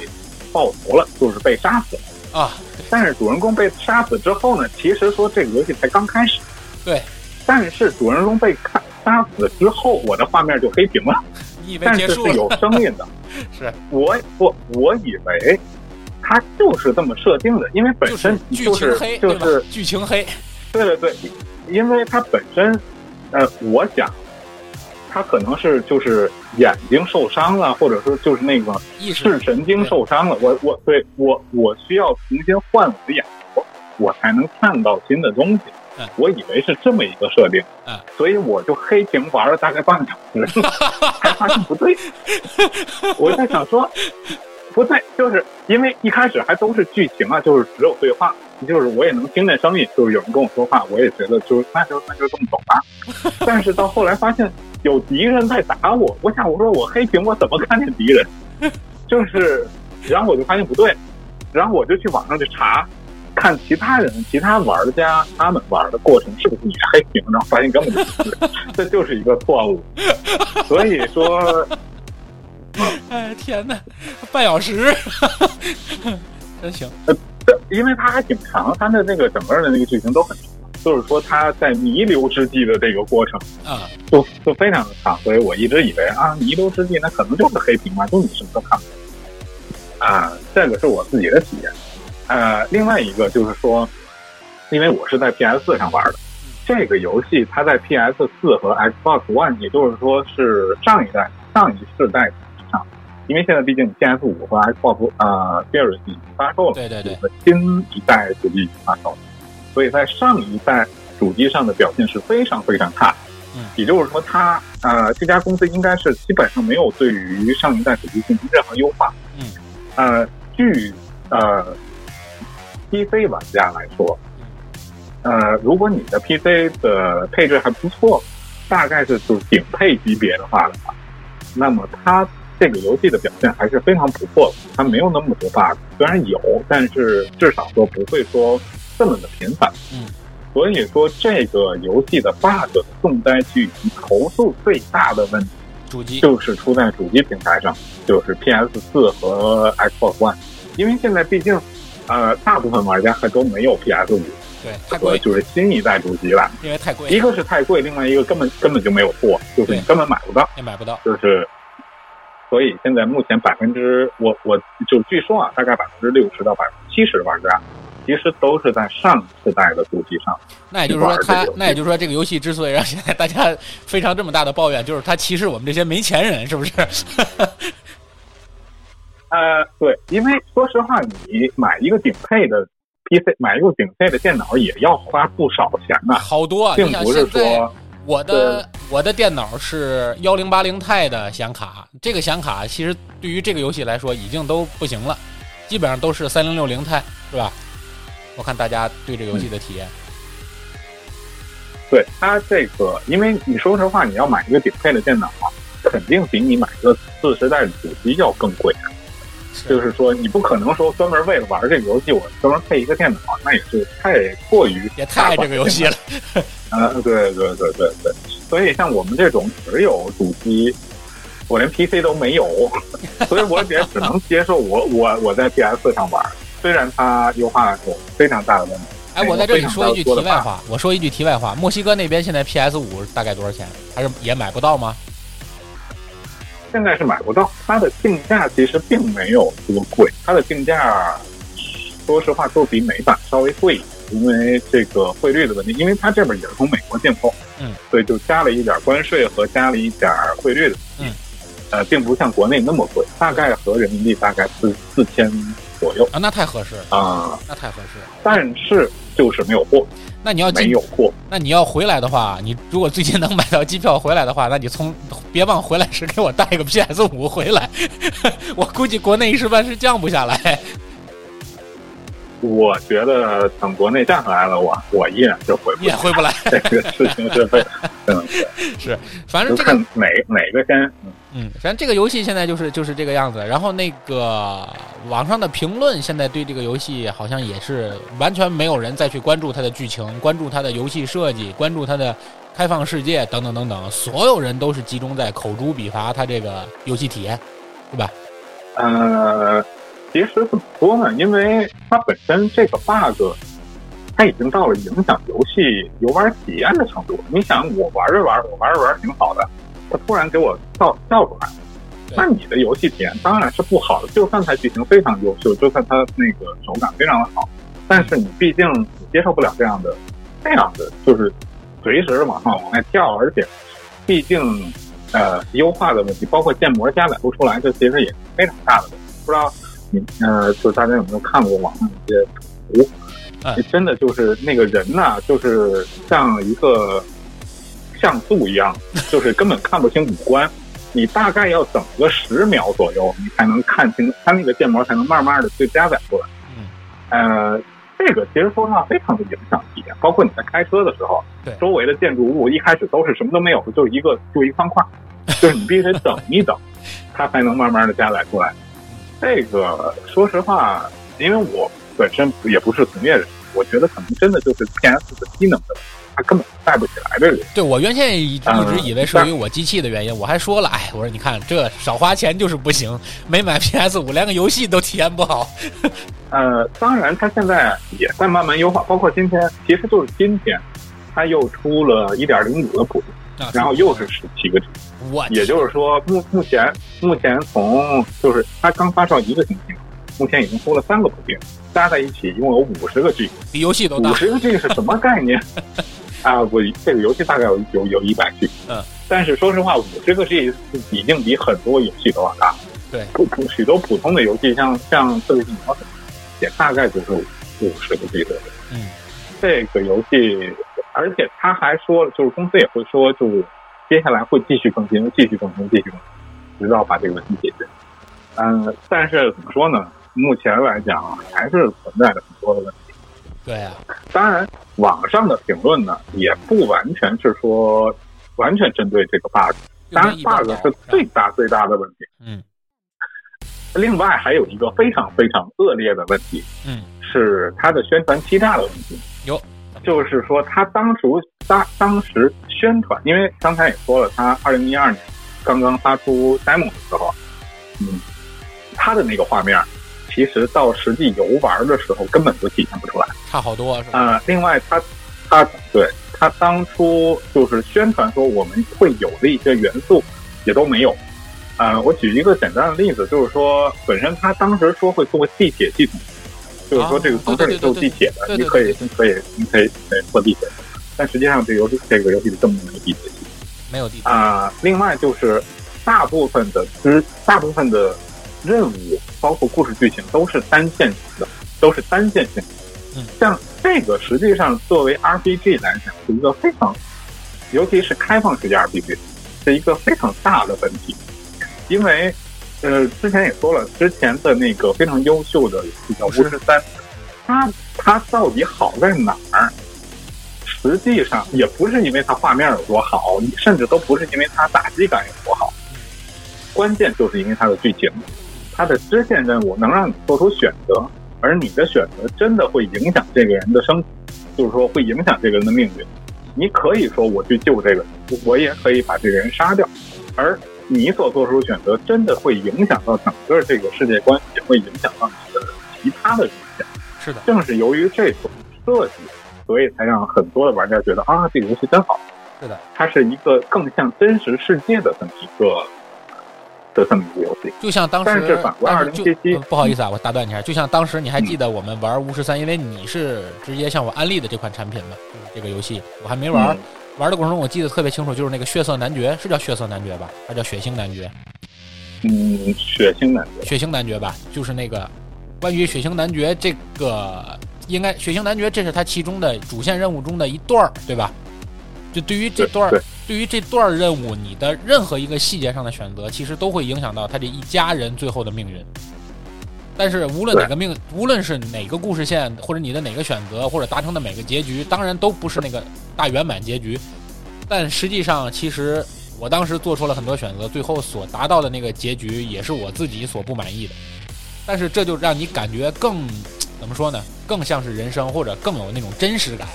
爆头了，就是被杀死了。啊，但是主人公被杀死之后呢，其实说这个游戏才刚开始。对，但是主人公被看杀死之后，我的画面就黑屏了，你以为但是 是？有声音的。是我我我以为它就是这么设定的，因为本就是身剧就是情黑，就是？剧情黑，对对对，因为它本身，呃，我想，他可能是就是眼睛受伤了，或者说就是那个视神经受伤了。我我对我我需要重新换我的眼球，我才能看到新的东西嗯。我以为是这么一个设定嗯，所以我就黑屏玩了大概半个小时，才发现不对。我在想说，不对，就是因为一开始还都是剧情啊，就是只有对话，就是我也能听见声音，就是有人跟我说话，我也觉得就是那就那就这么走吧。但是到后来发现有敌人在打我，我想我说我黑屏我怎么看见敌人？就是，然后我就发现不对，然后我就去网上去查。看其他人、其他玩家他们玩的过程是不是也黑屏，然后发现根本就不是，这就是一个错误。所以说，哎天哪，半小时，真行。这因为它还挺长，它的那个整个的那个剧情都很长，就是说他在弥留之际的这个过程啊，就就非常的长，所以我一直以为啊，弥留之际那可能就是黑屏嘛，就你什么都看不见啊，这个是我自己的体验。呃，另外一个就是说，因为我是在 PS 四上玩的，这个游戏它在 PS 四和 Xbox One，也就是说是上一代、上一世代上，因为现在毕竟 PS 五和 Xbox 呃 Series 已经发售了，对对对，新一代主机已经发售了，所以在上一代主机上的表现是非常非常差。嗯，也就是说它，呃这家公司应该是基本上没有对于上一代主机进行任何优化。嗯，呃，据呃 PC 玩家来说，呃，如果你的 PC 的配置还不错，大概是就是顶配级别的话的话，那么它这个游戏的表现还是非常不错的。它没有那么多 bug，虽然有，但是至少说不会说这么的频繁。嗯，所以说这个游戏的 bug 的重灾区以及投诉最大的问题，主机就是出在主机平台上，就是 PS 四和 Xbox One，因为现在毕竟。呃，大部分玩家还都没有 PS 五，对，太贵，就是新一代主机了。因为太贵，一个是太贵，另外一个根本根本就没有货，就是你根本买不到，也买不到。就是，所以现在目前百分之我我就据说啊，大概百分之六十到百分之七十的玩家，其实都是在上世代的主机上。那也就是说，它那也就是说，这个游戏之所以让现在大家非常这么大的抱怨，就是它歧视我们这些没钱人，是不是？呃，对，因为说实话，你买一个顶配的 PC 买一个顶配的电脑也要花不少钱啊，好多，啊并不是说我的我的电脑是幺零八零 i 的显卡，这个显卡其实对于这个游戏来说已经都不行了，基本上都是三零六零 i 是吧？我看大家对这个游戏的体验。对它这个，因为你说实话，你要买一个顶配的电脑，肯定比你买一个次时代的主机要更贵。就是说，你不可能说专门为了玩这个游戏，我专门配一个电脑，那也是太过于也太爱这个游戏了。啊，对对对对对。所以像我们这种只有主机，我连 PC 都没有，所以我也只能接受我 我我在 PS 上玩，虽然它优化有非常大的问题。哎，我在这里说一句题外话，我说一句题外话，墨西哥那边现在 PS 五大概多少钱？还是也买不到吗？现在是买不到，它的定价其实并没有多贵，它的定价说实话都比美版稍微贵一点，因为这个汇率的问题，因为它这边也是从美国进口，嗯，所以就加了一点关税和加了一点汇率的，嗯，呃，并不像国内那么贵，大概合人民币大概四四千左右。啊，那太合适啊，那太合适，但是就是没有货。那你要没有货，那你要回来的话，你如果最近能买到机票回来的话，那你从 别忘回来时给我带一个 PS 五回来。我估计国内一时半时降不下来。我觉得等国内降下来了，我我依然是回不也回不来。这个事情是是，反正这个哪哪个先嗯，反正这个游戏现在就是就是这个样子。然后那个网上的评论现在对这个游戏好像也是完全没有人再去关注它的剧情，关注它的游戏设计，关注它的开放世界等等等等，所有人都是集中在口诛笔伐它这个游戏体验，对吧？呃。其实怎么说呢？因为它本身这个 bug，它已经到了影响游戏游玩体验的程度。你想，我玩着玩，我玩着玩挺好的，它突然给我跳跳出来，那你的游戏体验当然是不好的。就算它剧情非常优秀，就算它那个手感非常的好，但是你毕竟你接受不了这样的这样的，就是随时往上往外跳，而且毕竟呃优化的问题，包括建模加载不出来，这其实也是非常大的问题。不知道。你呃，就是大家有没有看过网上一些图？真的就是那个人呐，就是像一个像素一样，就是根本看不清五官。你大概要等个十秒左右，你才能看清它那个建模，才能慢慢的去加载出来。嗯，呃，这个其实说实话非常的影响体验，包括你在开车的时候，对周围的建筑物一开始都是什么都没有，就一个就一方块，就是你必须得等一等，它才能慢慢的加载出来。这个说实话，因为我本身也不是从业人，我觉得可能真的就是 PS 的机能的，它根本带不起来这个。对我原先一一直以为是由于我机器的原因，我还说了，哎，我说你看这少花钱就是不行，没买 PS 五连个游戏都体验不好。呃，当然它现在也在慢慢优化，包括今天，其实就是今天，它又出了一点零五的普然后又是十七个 G。我也就是说，目目前目前从就是它刚发售一个星期，目前已经出了三个补丁，加在一起一共有五十个 G，比游戏都大。五十个 G 是什么概念？啊，我这个游戏大概有有有一百 G，嗯，但是说实话，五十个 G 已经比很多游戏都要大。对，普普许多普通的游戏，像像《刺客信条》也大概就是五十个 G 左右。嗯，这个游戏，而且他还说了，就是公司也会说，就是。接下来会继续更新，继续更新，继续更新，直到把这个问题解决。嗯，但是怎么说呢？目前来讲，还是存在着很多的问题。对啊，当然，网上的评论呢，也不完全是说完全针对这个 bug。当然，bug 是最大最大的问题。嗯。另外还有一个非常非常恶劣的问题。嗯。是它的宣传欺诈的问题。有。就是说，他当时当当时宣传，因为刚才也说了，他二零一二年刚刚发出 demo 的时候，嗯，他的那个画面，其实到实际游玩的时候根本就体现不出来，差好多是吧？呃，另外他他对他当初就是宣传说我们会有的一些元素也都没有。呃，我举一个简单的例子，就是说本身他当时说会做地铁系统。就是说，这个城市里坐地铁的，你可以，你可以，你可以，可以坐地铁。但实际上，这游戏，这个游戏里根本没有地铁。没有地铁啊。另外，就是大部分的之大部分的任务，包括故事剧情，都是单线型的，都是单线性。像这个实际上作为 RPG 来讲是一个非常，尤其是开放世界 RPG，是一个非常大的问题，因为呃之前也说了，之前的那个非常优秀的游戏叫《巫师三》，它它到底好在哪儿？实际上也不是因为它画面有多好，甚至都不是因为它打击感有多好，关键就是因为它的剧情，它的支线任务能让你做出选择，而你的选择真的会影响这个人的生，就是说会影响这个人的命运。你可以说我去救这个人，我也可以把这个人杀掉，而你所做出的选择真的会影响到整个这个世界观，也会影响到你的其他的人线。是的，正是由于这种设计。所以才让很多的玩家觉得啊，这个游戏真好。是的，它是一个更像真实世界的这么一个的这个游戏。就像当时，但是反观二零七七，不好意思啊，我打断你一下。就像当时你还记得我们玩巫师三，因为你是直接向我安利的这款产品嘛，就是这个游戏，我还没玩。玩的过程中我记得特别清楚，就是那个血色男爵，是叫血色男爵吧？还叫血腥男爵？嗯，血腥男爵，血腥男爵吧，就是那个关于血腥男爵这个。应该血腥男爵，这是他其中的主线任务中的一段儿，对吧？就对于这段儿，对于这段任务，你的任何一个细节上的选择，其实都会影响到他这一家人最后的命运。但是无论哪个命，无论是哪个故事线，或者你的哪个选择，或者达成的每个结局，当然都不是那个大圆满结局。但实际上，其实我当时做出了很多选择，最后所达到的那个结局，也是我自己所不满意的。但是这就让你感觉更。怎么说呢？更像是人生，或者更有那种真实感，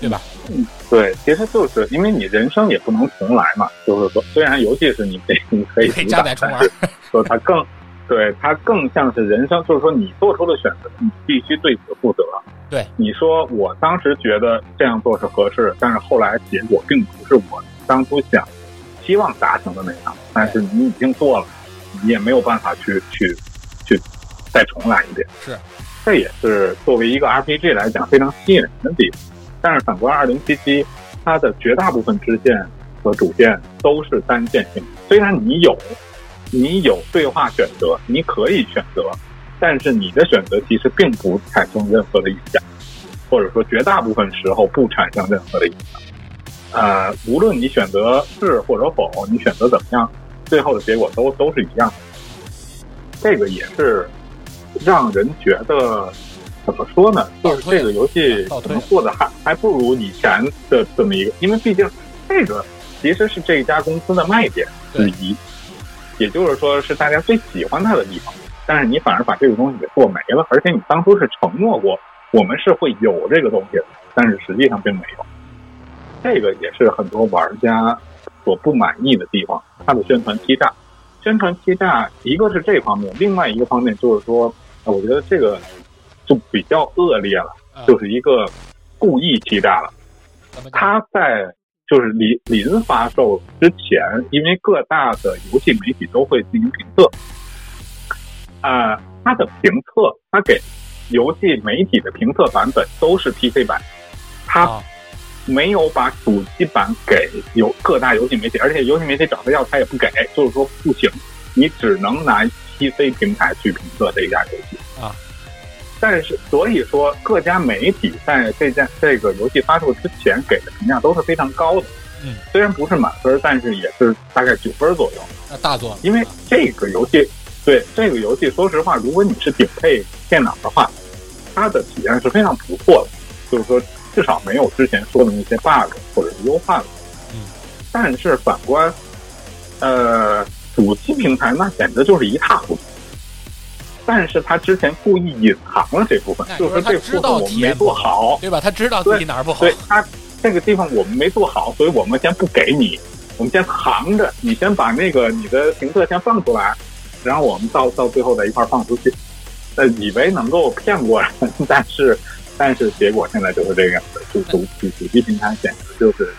对吧？嗯，对，其实就是因为你人生也不能重来嘛。就是说，虽然游戏是你 可以你可以加载重玩，说 它更对它更像是人生，就是说你做出的选择，你必须对此负责。对，你说我当时觉得这样做是合适，但是后来结果并不是我当初想希望达成的那样。但是你已经做了，你也没有办法去去去再重来一遍。是。这也是作为一个 RPG 来讲非常吸引人的地方，但是反观二零七七，它的绝大部分支线和主线都是单线性。虽然你有，你有对话选择，你可以选择，但是你的选择其实并不产生任何的影响，或者说绝大部分时候不产生任何的影响。呃，无论你选择是或者否，你选择怎么样，最后的结果都都是一样的。这个也是。让人觉得怎么说呢？就是这个游戏可能做的还还不如以前的这么一个，因为毕竟这个其实是这家公司的卖点之一，也就是说是大家最喜欢它的地方。但是你反而把这个东西给做没了，而且你当初是承诺过我们是会有这个东西的，但是实际上并没有。这个也是很多玩家所不满意的地方，它的宣传欺诈。宣传欺诈，一个是这方面，另外一个方面就是说，我觉得这个就比较恶劣了，就是一个故意欺诈了。他在就是临临发售之前，因为各大的游戏媒体都会进行评测，呃，他的评测，他给游戏媒体的评测版本都是 PC 版，他。没有把主机版给游各大游戏媒体，而且游戏媒体找他要，他也不给，就是说不行，你只能拿 PC 平台去评测这一家游戏啊。但是，所以说各家媒体在这件这个游戏发售之前给的评价都是非常高的。嗯，虽然不是满分，但是也是大概九分左右。那大作，因为这个游戏，对这个游戏，说实话，如果你是顶配电脑的话，它的体验是非常不错的，就是说。至少没有之前说的那些 bug 或者是优化了。嗯，但是反观，呃，主机平台那简直就是一塌糊涂。但是他之前故意隐藏了这部分，就是说这部分我们没做好，对吧？他知道自己哪儿不好。对他这个地方我们没做好，所以我们先不给你，我们先藏着，你先把那个你的评测先放出来，然后我们到到最后再一块放出去。呃，以为能够骗过人，但是。但是结果现在就是这个样子，就主主主机平台简直就是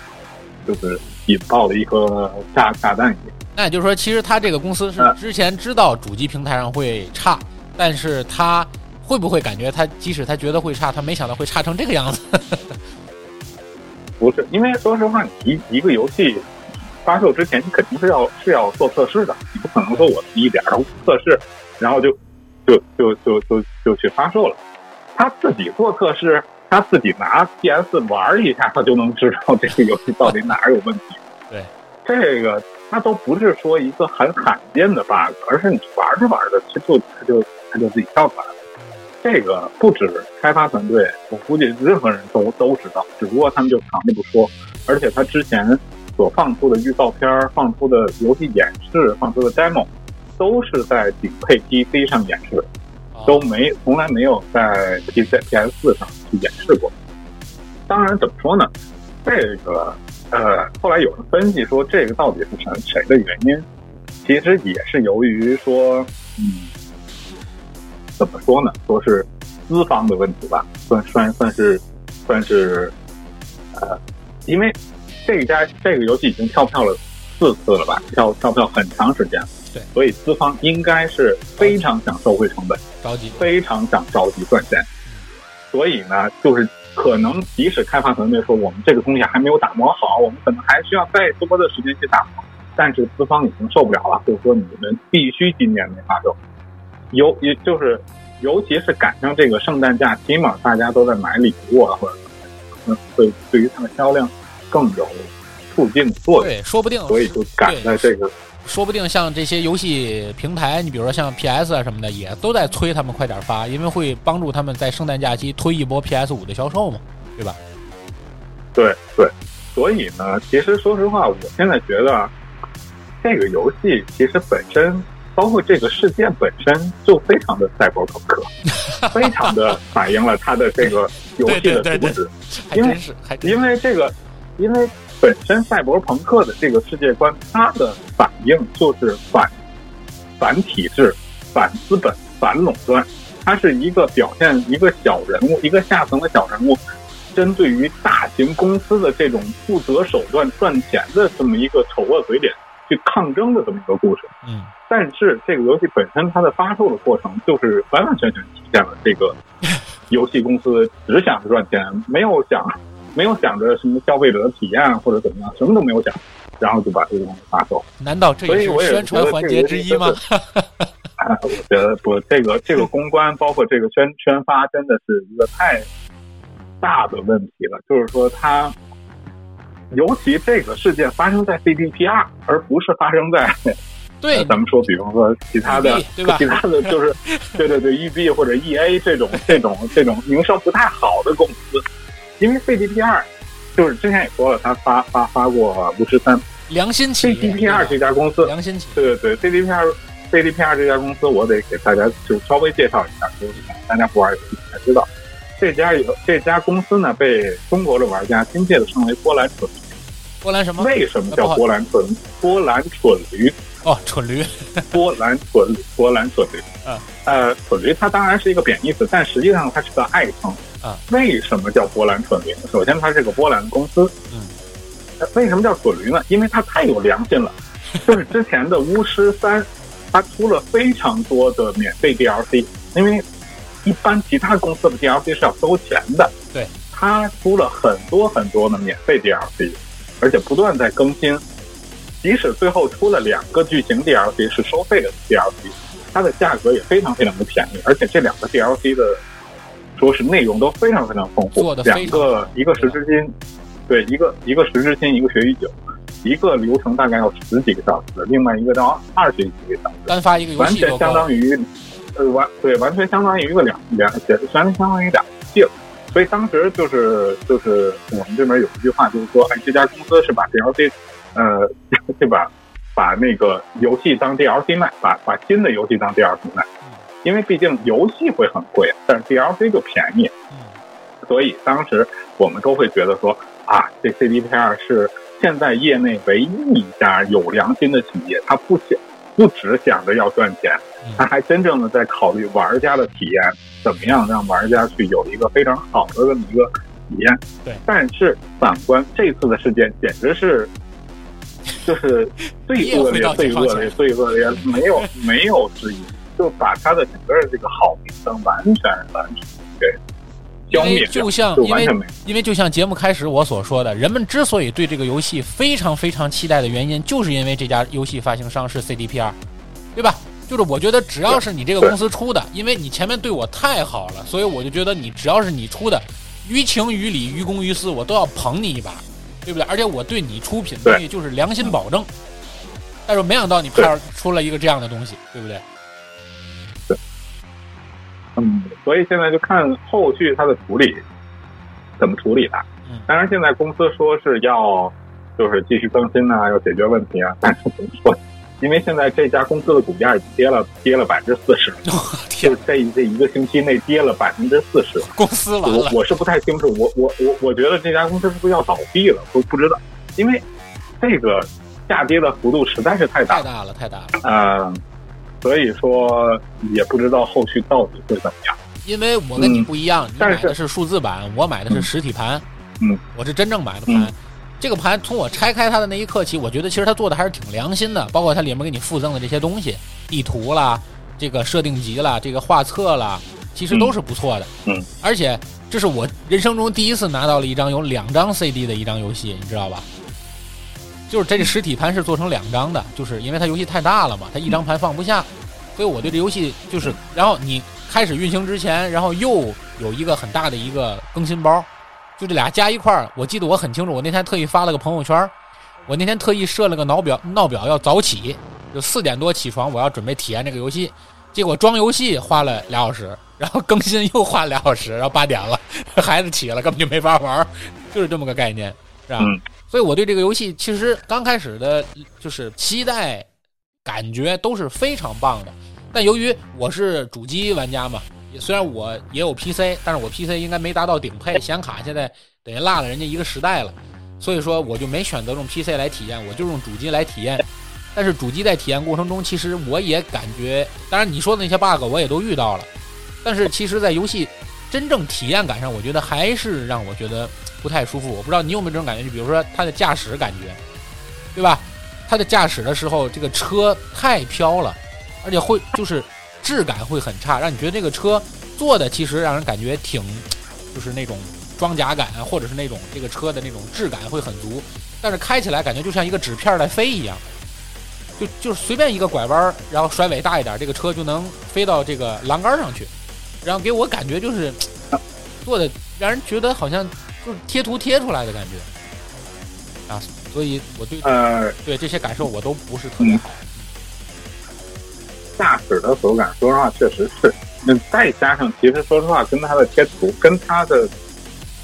就是引爆了一颗炸炸弹一样。那也就是说，其实他这个公司是之前知道主机平台上会差，但是他会不会感觉他即使他觉得会差，他没想到会差成这个样子？不是，因为说实话，你一一个游戏发售之前，你肯定是要是要做测试的，你不可能说我一点都不测试，然后就就就就就就去发售了。他自己做测试，他自己拿 PS 玩一下，他就能知道这个游戏到底哪儿有问题。对，这个他都不是说一个很罕见的 bug，而是你玩着玩着，他就他就他就自己跳出来了。这个不止开发团队，我估计任何人都都知道，只不过他们就藏着不说。而且他之前所放出的预告片、放出的游戏演示、放出的 demo，都是在顶配 PC 上演示，都没从来没有在 PC PS 四上去演示过。当然，怎么说呢？这个呃，后来有人分析说，这个到底是谁谁的原因？其实也是由于说，嗯。怎么说呢？说是资方的问题吧，算算算是算是呃，因为这家这个游戏已经跳票了四次了吧，跳跳票很长时间了，对，所以资方应该是非常想收回成本，着急，非常想着急赚钱，所以呢，就是可能即使开发团队说我们这个东西还没有打磨好，我们可能还需要再多的时间去打磨，但是资方已经受不了了，就是说你们必须今年内发售。尤也就是，尤其是赶上这个圣诞假期嘛，大家都在买礼物啊，或者什么，会对于它的销量更有促进的作用。对，说不定，所以就赶在这个，说不定像这些游戏平台，你比如说像 PS 啊什么的，也都在催他们快点发，因为会帮助他们在圣诞假期推一波 PS 五的销售嘛，对吧？对对，所以呢，其实说实话，我现在觉得这个游戏其实本身。包括这个事件本身就非常的赛博朋克，非常的反映了他的这个 游戏的主旨。因为因为这个，因为本身赛博朋克的这个世界观，它的反应就是反反体制、反资本、反垄断。它是一个表现一个小人物，一个下层的小人物，针对于大型公司的这种不择手段赚钱的这么一个丑恶嘴脸。去抗争的这么一个故事，嗯，但是这个游戏本身它的发售的过程就是完完全全体现了这个 游戏公司只想着赚钱，没有想没有想着什么消费者的体验或者怎么样，什么都没有想，然后就把这个东西发售。难道这也是宣传环节之一吗？我觉得不，这个这个公关包括这个宣宣发，真的是一个太大的问题了。就是说它。尤其这个事件发生在 CDPR，而不是发生在对咱们说，比方说其他的，对吧？其他的就是 对对对，，EB 或者 EA 这种这种这种名声不太好的公司，因为 CDPR 就是之前也说了，他发发发过巫师三，良心企业。CDPR 这家公司，良心企业。对对对，CDPR CDPR 这家公司，我得给大家就稍微介绍一下，就是大家不玩游戏才知道。这家有这家公司呢，被中国的玩家亲切的称为“波兰蠢驴”。波兰什么？为什么叫波兰蠢？波兰蠢驴？哦，蠢驴。波兰蠢，波兰蠢驴。嗯，呃，蠢驴它当然是一个贬义词，但实际上它是个爱称。啊，为什么叫波兰蠢驴？首先，它是个波兰公司。嗯，为什么叫蠢驴呢？因为它太有良心了。就是之前的巫师三，它出了非常多的免费 DLC，因为。一般其他公司的 DLC 是要收钱的，对，它出了很多很多的免费 DLC，而且不断在更新。即使最后出了两个剧情 DLC 是收费的 DLC，它的价格也非常非常的便宜。而且这两个 DLC 的说是内容都非常非常丰富，两个一个十之金，对，一个一个十之金，一个学与酒，一个流程大概要十几个小时，另外一个到二十几个小时，单发一个游戏完全相当于。呃，完对，完全相当于一个两两，完全相当于两季了。所以当时就是就是我们这边有一句话，就是说，哎，这家公司是把 DLC，呃，对吧？把那个游戏当 DLC 卖，把把新的游戏当 DLC 卖。因为毕竟游戏会很贵，但是 DLC 就便宜。所以当时我们都会觉得说，啊，这 CDPR 是现在业内唯一一家有良心的企业，他不想不只想着要赚钱。他还真正的在考虑玩家的体验，怎么样让玩家去有一个非常好的这么一个体验？对。但是反观这次的事件，简直是，就是最恶劣、最恶劣、最恶劣，没有没有之一，就把他的整个这个好名声完全完全给消灭就像因为因为就像节目开始我所说的，人们之所以对这个游戏非常非常期待的原因，就是因为这家游戏发行商是 CDPR，对吧？就是我觉得只要是你这个公司出的，因为你前面对我太好了，所以我就觉得你只要是你出的，于情于理于公于私，我都要捧你一把，对不对？而且我对你出品的东西就是良心保证。但是没想到你拍出了一个这样的东西，对不对？对。嗯，所以现在就看后续它的处理怎么处理了。嗯。当然，现在公司说是要就是继续更新啊，要解决问题啊，但是怎么说？因为现在这家公司的股价已经跌了，跌了百分之四十，就这这一个星期内跌了百分之四十。公司完了，我我是不太清楚，我我我我觉得这家公司是不是要倒闭了？不不知道，因为这个下跌的幅度实在是太大，太大了，太大了。嗯，所以说也不知道后续到底会怎么样。因为我跟你不一样，你买的是数字版，我买的是实体盘，嗯，我是真正买的盘。这个盘从我拆开它的那一刻起，我觉得其实它做的还是挺良心的，包括它里面给你附赠的这些东西，地图啦，这个设定集啦，这个画册啦，其实都是不错的。嗯，而且这是我人生中第一次拿到了一张有两张 CD 的一张游戏，你知道吧？就是这个实体盘是做成两张的，就是因为它游戏太大了嘛，它一张盘放不下，所以我对这游戏就是，然后你开始运行之前，然后又有一个很大的一个更新包。就这俩加一块儿，我记得我很清楚。我那天特意发了个朋友圈，我那天特意设了个闹表，闹表要早起，就四点多起床，我要准备体验这个游戏。结果装游戏花了俩小时，然后更新又花俩小时，然后八点了，孩子起了，根本就没法玩，就是这么个概念，是吧？所以我对这个游戏其实刚开始的就是期待感觉都是非常棒的，但由于我是主机玩家嘛。虽然我也有 PC，但是我 PC 应该没达到顶配，显卡现在等于落了人家一个时代了，所以说我就没选择用 PC 来体验，我就用主机来体验。但是主机在体验过程中，其实我也感觉，当然你说的那些 bug 我也都遇到了，但是其实，在游戏真正体验感上，我觉得还是让我觉得不太舒服。我不知道你有没有这种感觉，就比如说它的驾驶感觉，对吧？它的驾驶的时候，这个车太飘了，而且会就是。质感会很差，让你觉得这个车做的其实让人感觉挺，就是那种装甲感啊，或者是那种这个车的那种质感会很足，但是开起来感觉就像一个纸片在飞一样，就就是随便一个拐弯，然后甩尾大一点，这个车就能飞到这个栏杆上去，然后给我感觉就是做的让人觉得好像就是贴图贴出来的感觉。啊，所以我对呃对这些感受我都不是特别好。驾驶的手感，说实话确实是。那再加上，其实说实话，跟它的贴图、跟它的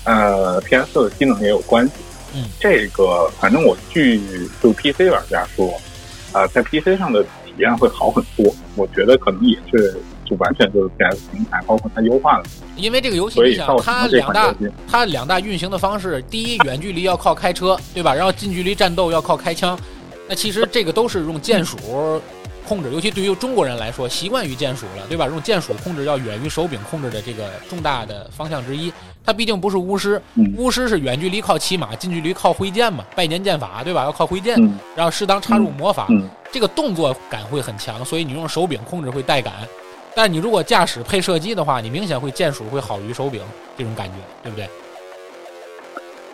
呃 PS 的机能也有关系。嗯，这个反正我据就 PC 玩家说，啊，在 PC 上的体验会好很多。我觉得可能也是就完全就是 PS 平台，包括它优化的。因为这个游戏，你想它两大它两大运行的方式，第一，远距离要靠开车，对吧？然后近距离战斗要靠开枪。那其实这个都是用键鼠。控制，尤其对于中国人来说，习惯于键鼠了，对吧？用键鼠控制要远于手柄控制的这个重大的方向之一。它毕竟不是巫师，巫师是远距离靠骑马，近距离靠挥剑嘛，拜年剑法，对吧？要靠挥剑，然后适当插入魔法，这个动作感会很强，所以你用手柄控制会带感。但你如果驾驶配射击的话，你明显会键鼠会好于手柄，这种感觉，对不对？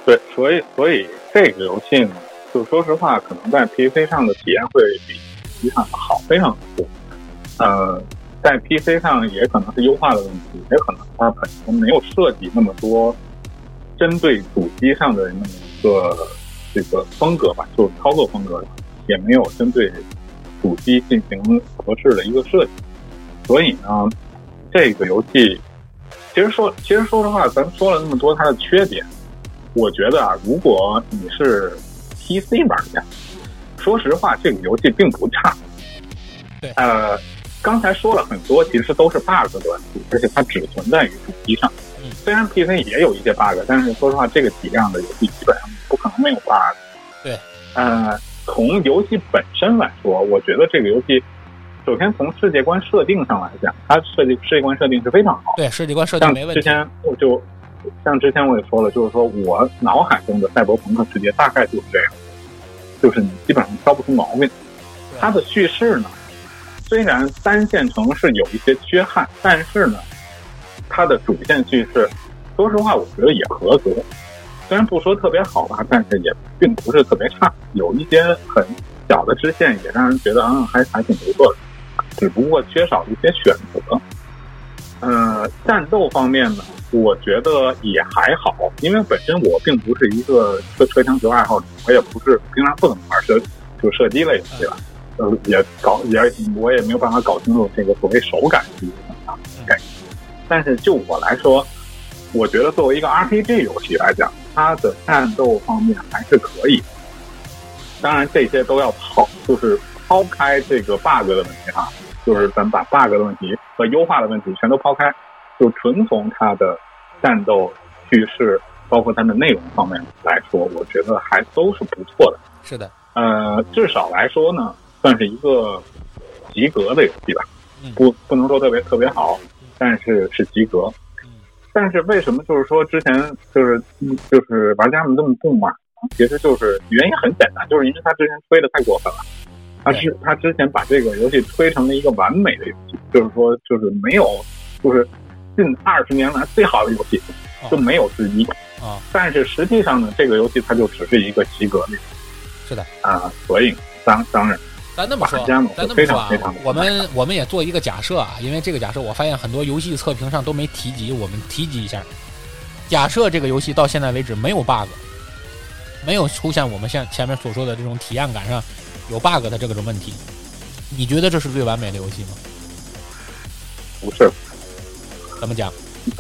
对，所以所以这个游戏呢，就说实话，可能在 PC 上的体验会比。实际上好非常多，呃，在 PC 上也可能是优化的问题，也可能它本身没有设计那么多针对主机上的那么一个这个风格吧，就是操作风格，也没有针对主机进行合适的一个设计。所以呢，这个游戏其实说，其实说实话，咱说了那么多它的缺点，我觉得啊，如果你是 PC 玩家。说实话，这个游戏并不差。对，呃，刚才说了很多，其实都是 bug 的问题，而且它只存在于主机上。嗯，虽然 PC 也有一些 bug，但是说实话，这个体量的游戏基本上不可能没有 bug。对，呃，从游戏本身来说，我觉得这个游戏，首先从世界观设定上来讲，它设计世界观设定是非常好。对，世界观设定没问题。之前我就像之前我也说了，就是说我脑海中的赛博朋克世界大概就是这样。就是你基本上挑不出毛病。它的叙事呢，虽然单线城市有一些缺憾，但是呢，它的主线叙事，说实话，我觉得也合格。虽然不说特别好吧，但是也并不是特别差。有一些很小的支线，也让人觉得啊，还还挺不错的。只不过缺少一些选择。呃，战斗方面呢，我觉得也还好，因为本身我并不是一个车车枪球爱好者，我也不是平常不怎么玩射就射击类游戏吧，呃，也搞也我也没有办法搞清楚这个所谓手感是什么样的概念。但是就我来说，我觉得作为一个 RPG 游戏来讲，它的战斗方面还是可以。当然，这些都要抛，就是抛开这个 bug 的问题哈。就是咱把 bug 的问题和优化的问题全都抛开，就纯从它的战斗叙事，包括它的内容方面来说，我觉得还都是不错的。是的，呃，至少来说呢，算是一个及格的游戏吧。不，不能说特别特别好，但是是及格。但是为什么就是说之前就是就是玩家们这么不满？其实就是原因很简单，就是因为他之前吹的太过分了。他是他之前把这个游戏推成了一个完美的游戏，就是说就是没有，就是近二十年来最好的游戏，就没有之一啊。但是实际上呢，这个游戏它就只是一个及格的。是的啊，所以当当然，咱那么说，咱那么说啊，我们我们也做一个假设啊，因为这个假设我发现很多游戏测评上都没提及，我们提及一下。假设这个游戏到现在为止没有 bug，没有出现我们现前面所说的这种体验感上。有 bug 的这个种问题，你觉得这是最完美的游戏吗？不是，怎么讲？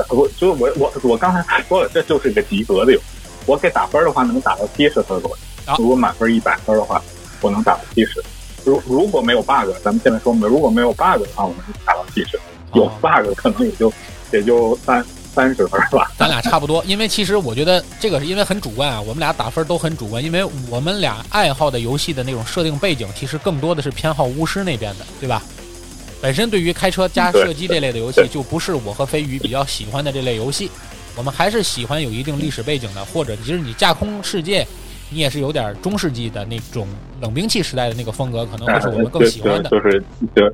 我就是我我我刚才说了，这就是一个及格的游戏。我给打分的话，能打到七十分左右。如果满分一百分的话，我能打到七十。如如果没有 bug，咱们现在说，如果没有 bug 的话，我们打到七十。有 bug 可能也就也就三。三十分吧，咱俩差不多。因为其实我觉得这个是因为很主观啊，我们俩打分都很主观。因为我们俩爱好的游戏的那种设定背景，其实更多的是偏好巫师那边的，对吧？本身对于开车加射击这类的游戏，就不是我和飞鱼比较喜欢的这类游戏。我们还是喜欢有一定历史背景的，或者其实你架空世界，你也是有点中世纪的那种冷兵器时代的那个风格，可能会是我们更喜欢的。就是对。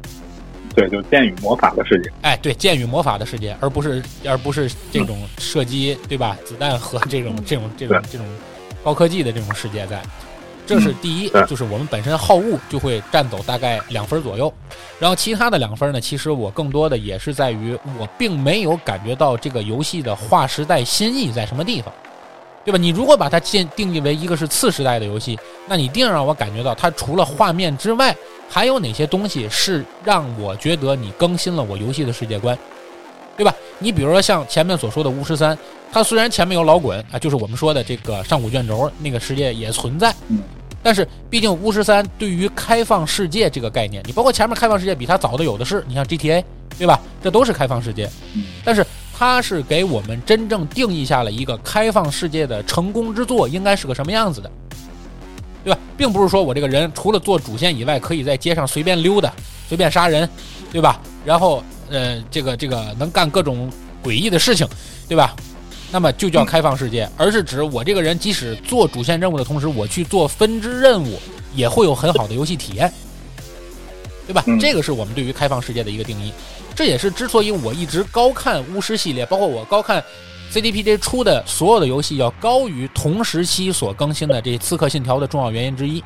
对，就剑与魔法的世界。哎，对，剑与魔法的世界，而不是而不是这种射击，对吧？子弹和这种这种这种这种高科技的这种世界，在，这是第一，就是我们本身好物就会占走大概两分左右。然后其他的两分呢，其实我更多的也是在于我并没有感觉到这个游戏的划时代新意在什么地方，对吧？你如果把它建定义为一个是次时代的游戏，那你一定让我感觉到它除了画面之外。还有哪些东西是让我觉得你更新了我游戏的世界观，对吧？你比如说像前面所说的巫师三，它虽然前面有老滚啊，就是我们说的这个上古卷轴那个世界也存在，但是毕竟巫师三对于开放世界这个概念，你包括前面开放世界比它早的有的是，你像 GTA，对吧？这都是开放世界，但是它是给我们真正定义下了一个开放世界的成功之作应该是个什么样子的。对吧，并不是说我这个人除了做主线以外，可以在街上随便溜达、随便杀人，对吧？然后，呃，这个这个能干各种诡异的事情，对吧？那么就叫开放世界，而是指我这个人即使做主线任务的同时，我去做分支任务，也会有很好的游戏体验，对吧？这个是我们对于开放世界的一个定义。这也是之所以我一直高看巫师系列，包括我高看。CDPJ 出的所有的游戏要高于同时期所更新的这《刺客信条》的重要原因之一，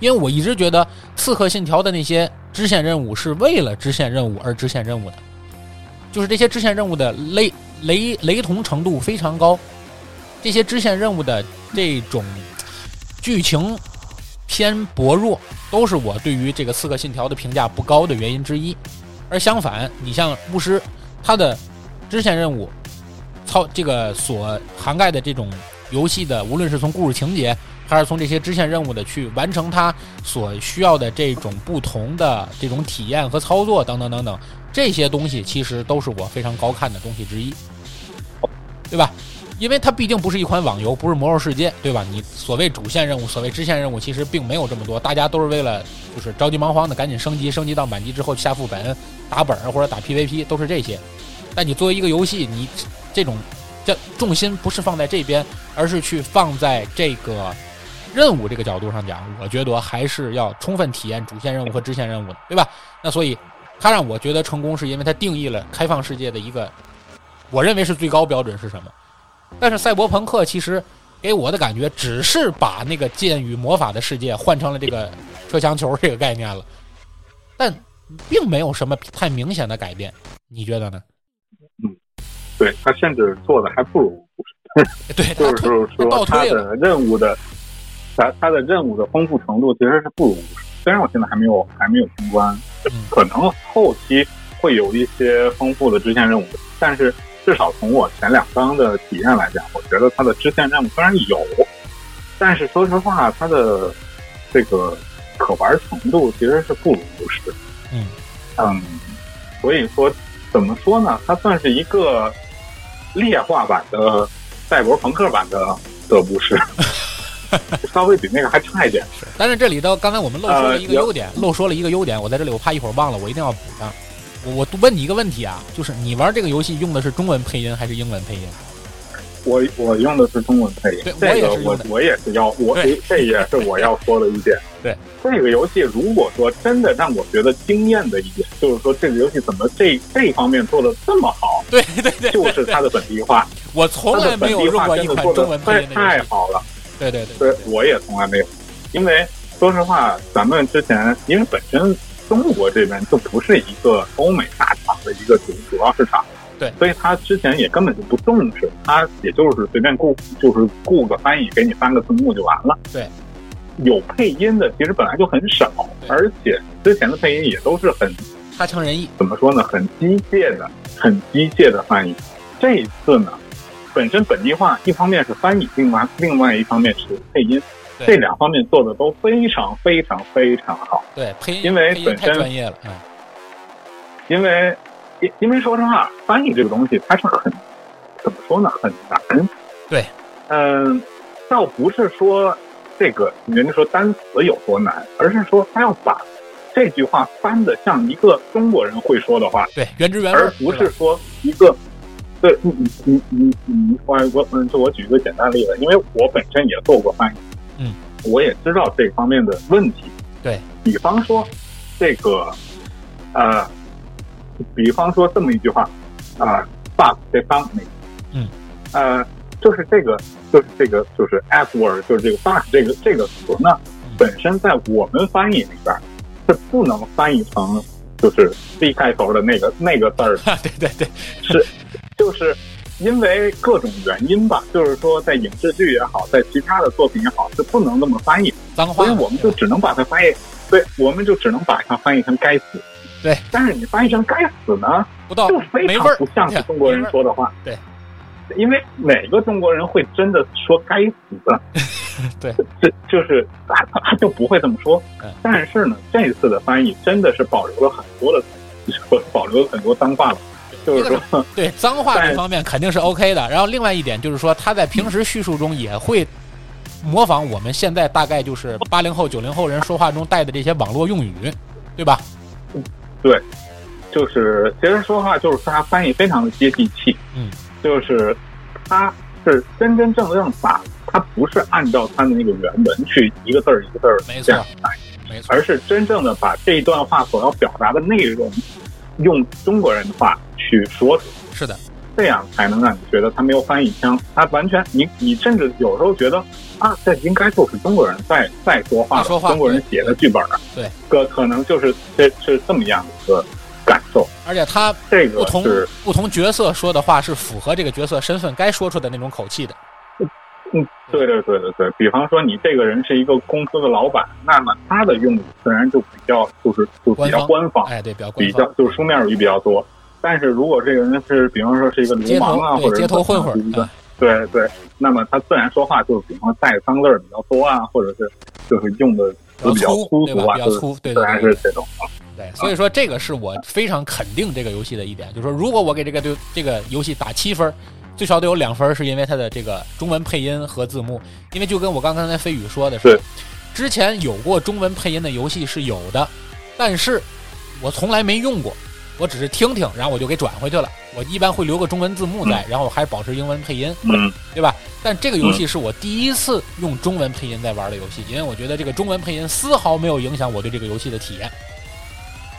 因为我一直觉得《刺客信条》的那些支线任务是为了支线任务而支线任务的，就是这些支线任务的雷雷雷同程度非常高，这些支线任务的这种剧情偏薄弱，都是我对于这个《刺客信条》的评价不高的原因之一。而相反，你像巫师，他的支线任务。操，这个所涵盖的这种游戏的，无论是从故事情节，还是从这些支线任务的去完成它所需要的这种不同的这种体验和操作等等等等，这些东西其实都是我非常高看的东西之一，对吧？因为它毕竟不是一款网游，不是魔兽世界，对吧？你所谓主线任务、所谓支线任务，其实并没有这么多，大家都是为了就是着急忙慌的赶紧升级，升级到满级之后下副本、打本或者打 PVP，都是这些。但你作为一个游戏，你这种，这重心不是放在这边，而是去放在这个任务这个角度上讲，我觉得还是要充分体验主线任务和支线任务，对吧？那所以，它让我觉得成功，是因为它定义了开放世界的一个，我认为是最高标准是什么？但是赛博朋克其实给我的感觉，只是把那个剑与魔法的世界换成了这个车厢球这个概念了，但并没有什么太明显的改变，你觉得呢？嗯对他甚至做的还不如对，就是说他的任务的，他他的任务的丰富程度其实是不如。虽然我现在还没有还没有通关，可能后期会有一些丰富的支线任务，但是至少从我前两章的体验来讲，我觉得它的支线任务虽然有，但是说实话，它的这个可玩程度其实是不如巫师。嗯嗯，所以说怎么说呢？它算是一个。劣化版的赛博朋克版的德布士，稍微比那个还差一点。但是这里头刚才我们漏说了一个优点，漏说了一个优点。我在这里我怕一会儿忘了，我一定要补上。我我问你一个问题啊，就是你玩这个游戏用的是中文配音还是英文配音？我我用的是中文配音，这个我我也是要我这也是我要说的一点。对这个游戏，如果说真的让我觉得惊艳的一点，就是说这个游戏怎么这这方面做的这么好？对对对，就是它的本地化。我从来没有用过一款中文配音太好了。对对对，对，我也从来没有，因为说实话，咱们之前因为本身中国这边就不是一个欧美大厂的一个主主要市场。对，所以他之前也根本就不重视，他也就是随便雇，就是雇个翻译给你翻个字幕就完了。对，有配音的其实本来就很少，而且之前的配音也都是很差强人意。怎么说呢？很机械的，很机械的翻译。这一次呢，本身本地化，一方面是翻译，另外另外一方面是配音，这两方面做的都非常非常非常好。对，配音因为本身专业了，嗯，因为。因因为说实话，翻译这个东西它是很怎么说呢？很难。对，嗯，倒不是说这个人家说单词有多难，而是说他要把这句话翻的像一个中国人会说的话，对，原汁原味，而不是说一个。对，你你你你你，我我嗯，就我举一个简单例子，因为我本身也做过翻译，嗯，我也知道这方面的问题。对，比方说这个，呃。比方说这么一句话，啊，fuck the company，嗯，呃，就是这个，就是这个，就是 f word，就是这个 fuck 这个这个词呢，本身在我们翻译里边是不能翻译成就是 c 开头的那个那个字儿的。对对对，是，就是因为各种原因吧，就是说在影视剧也好，在其他的作品也好，是不能那么翻译，所以我们就只能把它翻译，对，我们就只能把它翻译成该死。对，但是你翻译成“该死”呢，不到就非常不像是中国人说的话。对，因为哪个中国人会真的说“该死”？对，这就是他他就不会这么说。但是呢，这次的翻译真的是保留了很多的，保留了很多脏话了。就是说，对脏话这方面肯定是 OK 的。然后另外一点就是说，他在平时叙述中也会模仿我们现在大概就是八零后、九零后人说话中带的这些网络用语，对吧？对，就是其实说话就是他翻译非常的接地气，嗯，就是他是真真正正把他不是按照他的那个原文去一个字儿一个字儿这样翻译，没错，而是真正的把这一段话所要表达的内容用中国人的话去说。出来，是的，这样才能让你觉得他没有翻译腔，他完全你你甚至有时候觉得啊，这应该就是中国人在在说话，说话，中国人写的剧本啊，对，可可能就是这是这么样一个感受，而且他这个不同不同角色说的话是符合这个角色身份该说出的那种口气的，嗯，对对对对对，比方说你这个人是一个公司的老板，那么他的用语自然就比较就是就比较官方，哎，对，比较比较就是书面语比较多。但是如果这个人是，比方说是一个流氓啊，或者街头混混，对对，那么他自然说话就是比方带脏字儿比较多啊，或者是就是用的词比较粗俗啊，对自然是这种啊。对，所以说这个是我非常肯定这个游戏的一点，就是说如果我给这个对这个游戏打七分，最少得有两分是因为它的这个中文配音和字幕，因为就跟我刚刚才飞宇说的是，之前有过中文配音的游戏是有的，但是我从来没用过。我只是听听，然后我就给转回去了。我一般会留个中文字幕在，然后还保持英文配音，对吧？但这个游戏是我第一次用中文配音在玩的游戏，因为我觉得这个中文配音丝毫没有影响我对这个游戏的体验。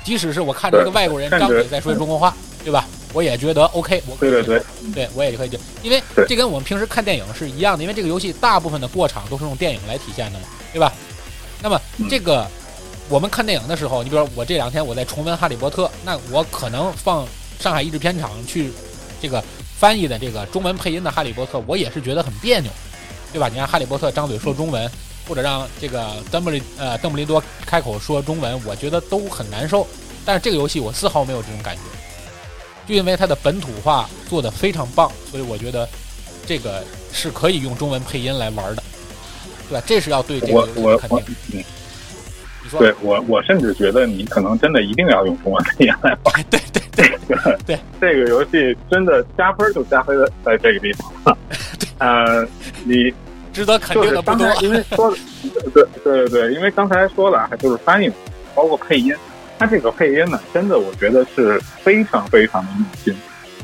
即使是我看着一个外国人张嘴在说中国话，对吧？我也觉得 OK。我对对对，对我也可以就，因为这跟我们平时看电影是一样的，因为这个游戏大部分的过场都是用电影来体现的嘛，对吧？那么这个。我们看电影的时候，你比如说我这两天我在重温《哈利波特》，那我可能放上海译制片厂去这个翻译的这个中文配音的《哈利波特》，我也是觉得很别扭，对吧？你让哈利波特张嘴说中文，或者让这个邓布利呃邓布利多开口说中文，我觉得都很难受。但是这个游戏我丝毫没有这种感觉，就因为它的本土化做得非常棒，所以我觉得这个是可以用中文配音来玩的，对吧？这是要对这个我我我肯定。说对我我甚至觉得你可能真的一定要用中文配音来玩对对对 这个对这个游戏，真的加分就加分在这个地方。呃，你值得肯定的不多。因为说的，对对对对，因为刚才说了，就是翻译，包括配音，它这个配音呢，真的我觉得是非常非常的用心。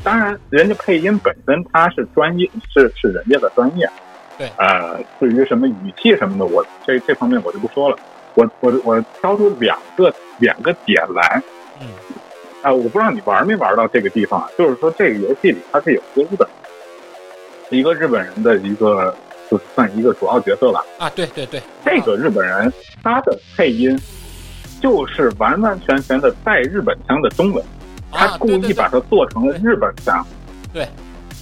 当然，人家配音本身他是专业，是是人家的专业。对呃，至于什么语气什么的，我这这方面我就不说了。我我我挑出两个两个点来，嗯啊、我不知道你玩没玩到这个地方啊，就是说这个游戏里它是有一个日本，一个日本人的一个，就算一个主要角色吧。啊，对对对，这个日本人他的配音就是完完全全的带日本腔的中文，他啊，故意把它做成了日本腔。对，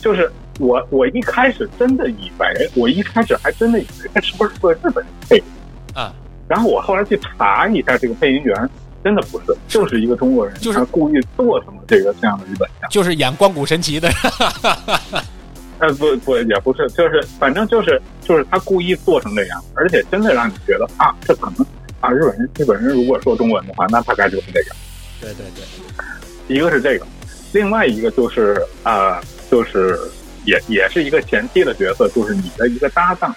就是我我一开始真的以为，我一开始还真的以为这是不是个日本人配音，啊，然后我后来去查一下这个配音员，真的不是，就是一个中国人，就是他故意做成了这个这样的日本腔。就是演关谷神奇的，呃，不不也不是，就是反正就是就是他故意做成这样，而且真的让你觉得啊，这可能啊，日本人日本人如果说中文的话，那大概就是这个。对对对，一个是这个，另外一个就是呃，就是也也是一个前期的角色，就是你的一个搭档。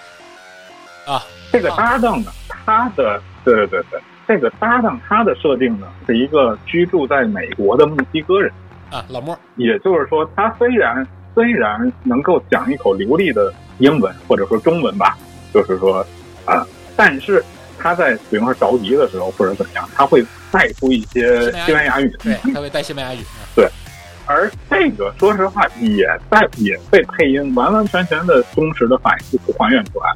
啊，这个搭档呢，他的对对对对，这个搭档他的设定呢是一个居住在美国的墨西哥人，啊，老莫，也就是说，他虽然虽然能够讲一口流利的英文或者说中文吧，就是说啊、但是他在比方说着急的时候或者怎么样，他会带出一些西班牙语的对，他会带西班牙语，对而这个说实话也在也被配音完完全全的忠实的反映还原出来，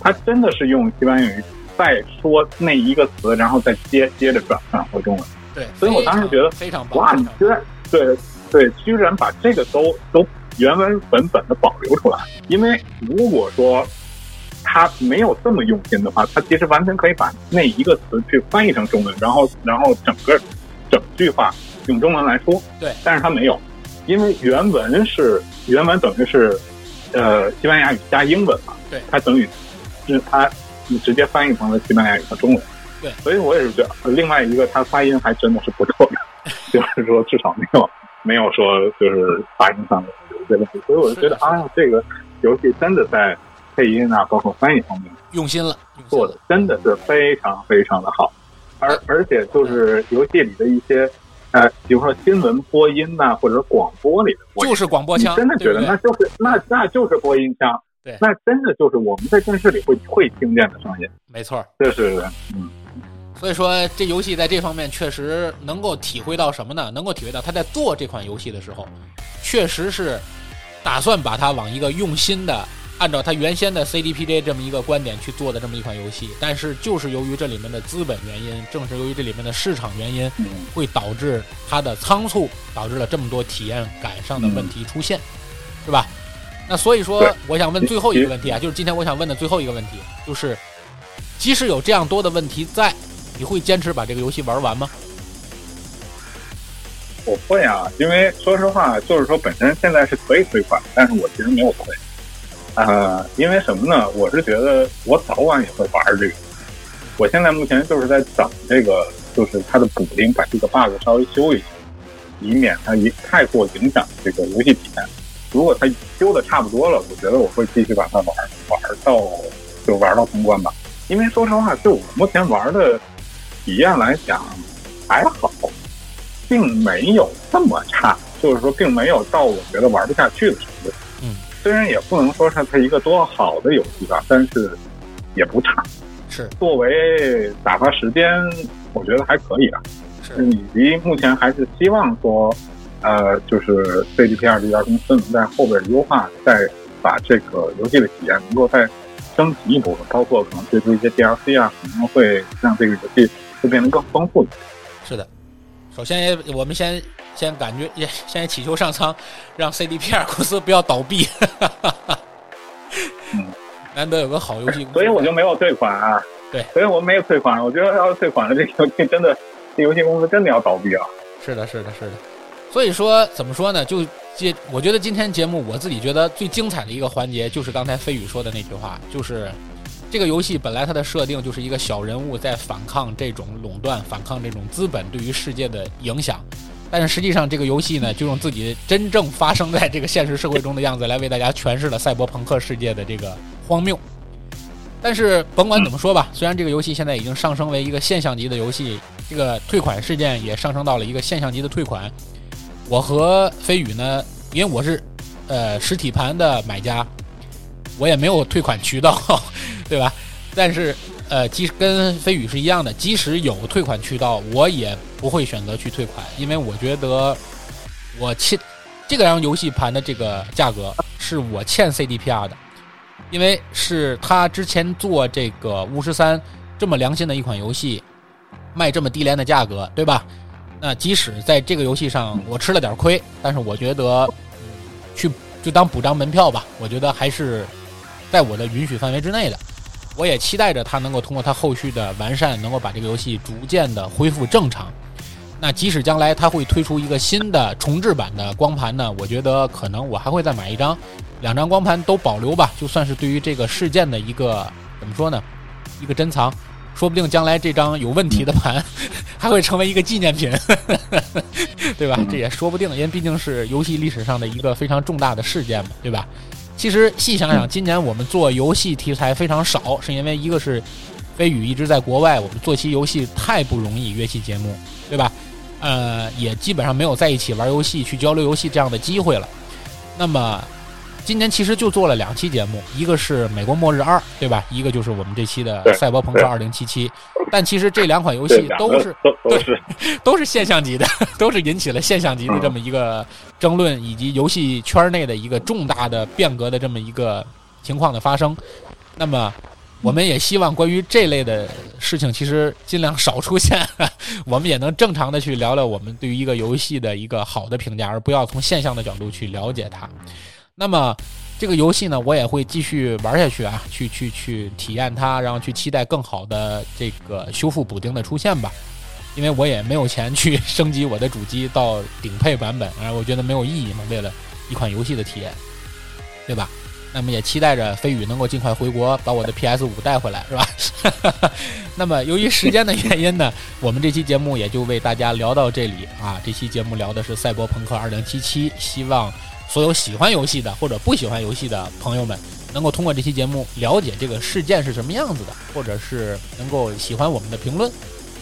他真的是用西班牙语再说那一个词，然后再接接着转转回中文。对，所以我当时觉得非常棒，哇，你居然对对，居然把这个都都原文本本的保留出来，因为如果说他没有这么用心的话，他其实完全可以把那一个词去翻译成中文，然后然后整个整句话用中文来说。对，但是他没有，因为原文是原文等于是呃西班牙语加英文嘛，对。它等于是它直接翻译成了西班牙语和中文。对，所以我也是觉得，呃另外一个他发音还真的是不错的，就是说至少没有没有说就是发音上的有一些问题，所以我就觉得啊，这个游戏真的在配音啊，包括翻译方面用心了，做了的真的是非常非常的好，而而且就是游戏里的一些呃，比如说新闻播音呐、或者广播里的播音，就是广播腔，真的觉得那就是那那就是播音腔，对那真的就是我们在电视里会会听见的声音，没错。这是嗯。所以说，这游戏在这方面确实能够体会到什么呢？能够体会到他在做这款游戏的时候，确实是打算把它往一个用心的，按照他原先的 CDPJ 这么一个观点去做的这么一款游戏。但是就是由于这里面的资本原因，正是由于这里面的市场原因，嗯会导致它的仓促，导致了这么多体验感上的问题出现，是吧？那所以说，我想问最后一个问题啊，就是今天我想问的最后一个问题，就是即使有这样多的问题在，你会坚持把这个游戏玩完吗？我会啊，因为说实话，就是说本身现在是可以退款，但是我其实没有退。呃，因为什么呢？我是觉得我早晚也会玩这个。我现在目前就是在等这个，就是它的补丁，把这个 bug 稍微修一修，以免它一太过影响这个游戏体验。如果它修的差不多了，我觉得我会继续把它玩玩到就玩到通关吧。因为说实话，就我目前玩的体验来讲，还好。并没有这么差，就是说，并没有到我觉得玩不下去的程度。嗯，虽然也不能说是它一个多好的游戏吧，但是也不差。是作为打发时间，我觉得还可以啊。是，以及目前还是希望说，呃，就是 CDPR 这家公司能在后边优化，再把这个游戏的体验能够再升级一部分，包括可能推出一些 DLC 啊，可能会让这个游戏会变得更丰富。是的，首先我们先先感觉也现在祈求上苍，让 CDPR 公司不要倒闭。嗯，难得有个好游戏，所以我就没有退款啊。对，所以我没有退款。我觉得要是退款了，这个游戏真的，这游戏公司真的要倒闭啊。是的，是的，是的。所以说，怎么说呢？就接，我觉得今天节目我自己觉得最精彩的一个环节，就是刚才飞宇说的那句话，就是这个游戏本来它的设定就是一个小人物在反抗这种垄断、反抗这种资本对于世界的影响，但是实际上这个游戏呢，就用自己真正发生在这个现实社会中的样子来为大家诠释了赛博朋克世界的这个荒谬。但是甭管怎么说吧，虽然这个游戏现在已经上升为一个现象级的游戏，这个退款事件也上升到了一个现象级的退款。我和飞宇呢，因为我是，呃，实体盘的买家，我也没有退款渠道，对吧？但是，呃，即跟飞宇是一样的，即使有退款渠道，我也不会选择去退款，因为我觉得我欠这个张游戏盘的这个价格是我欠 CDPR 的，因为是他之前做这个巫师三这么良心的一款游戏，卖这么低廉的价格，对吧？那即使在这个游戏上我吃了点亏，但是我觉得，去就当补张门票吧。我觉得还是在我的允许范围之内的。我也期待着它能够通过它后续的完善，能够把这个游戏逐渐的恢复正常。那即使将来它会推出一个新的重置版的光盘呢，我觉得可能我还会再买一张，两张光盘都保留吧，就算是对于这个事件的一个怎么说呢，一个珍藏。说不定将来这张有问题的盘 还会成为一个纪念品，对吧？这也说不定，因为毕竟是游戏历史上的一个非常重大的事件嘛，对吧？其实细想想，今年我们做游戏题材非常少，是因为一个是飞宇一直在国外，我们做期游戏太不容易，约期节目，对吧？呃，也基本上没有在一起玩游戏、去交流游戏这样的机会了。那么。今年其实就做了两期节目，一个是《美国末日二》，对吧？一个就是我们这期的《赛博朋克2077》。但其实这两款游戏都是都是都是现象级的，都是引起了现象级的这么一个争论，以及游戏圈内的一个重大的变革的这么一个情况的发生。那么，我们也希望关于这类的事情，其实尽量少出现，我们也能正常的去聊聊我们对于一个游戏的一个好的评价，而不要从现象的角度去了解它。那么，这个游戏呢，我也会继续玩下去啊，去去去体验它，然后去期待更好的这个修复补丁的出现吧。因为我也没有钱去升级我的主机到顶配版本，啊，我觉得没有意义嘛。为了一款游戏的体验，对吧？那么也期待着飞宇能够尽快回国，把我的 PS 五带回来，是吧？那么由于时间的原因呢，我们这期节目也就为大家聊到这里啊。这期节目聊的是《赛博朋克2077》，希望。所有喜欢游戏的或者不喜欢游戏的朋友们，能够通过这期节目了解这个事件是什么样子的，或者是能够喜欢我们的评论。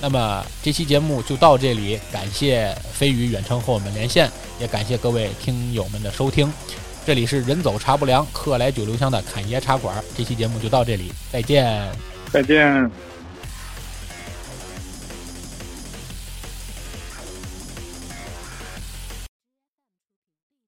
那么这期节目就到这里，感谢飞鱼远程和我们连线，也感谢各位听友们的收听。这里是人走茶不凉，客来酒留香的侃爷茶馆。这期节目就到这里，再见，再见。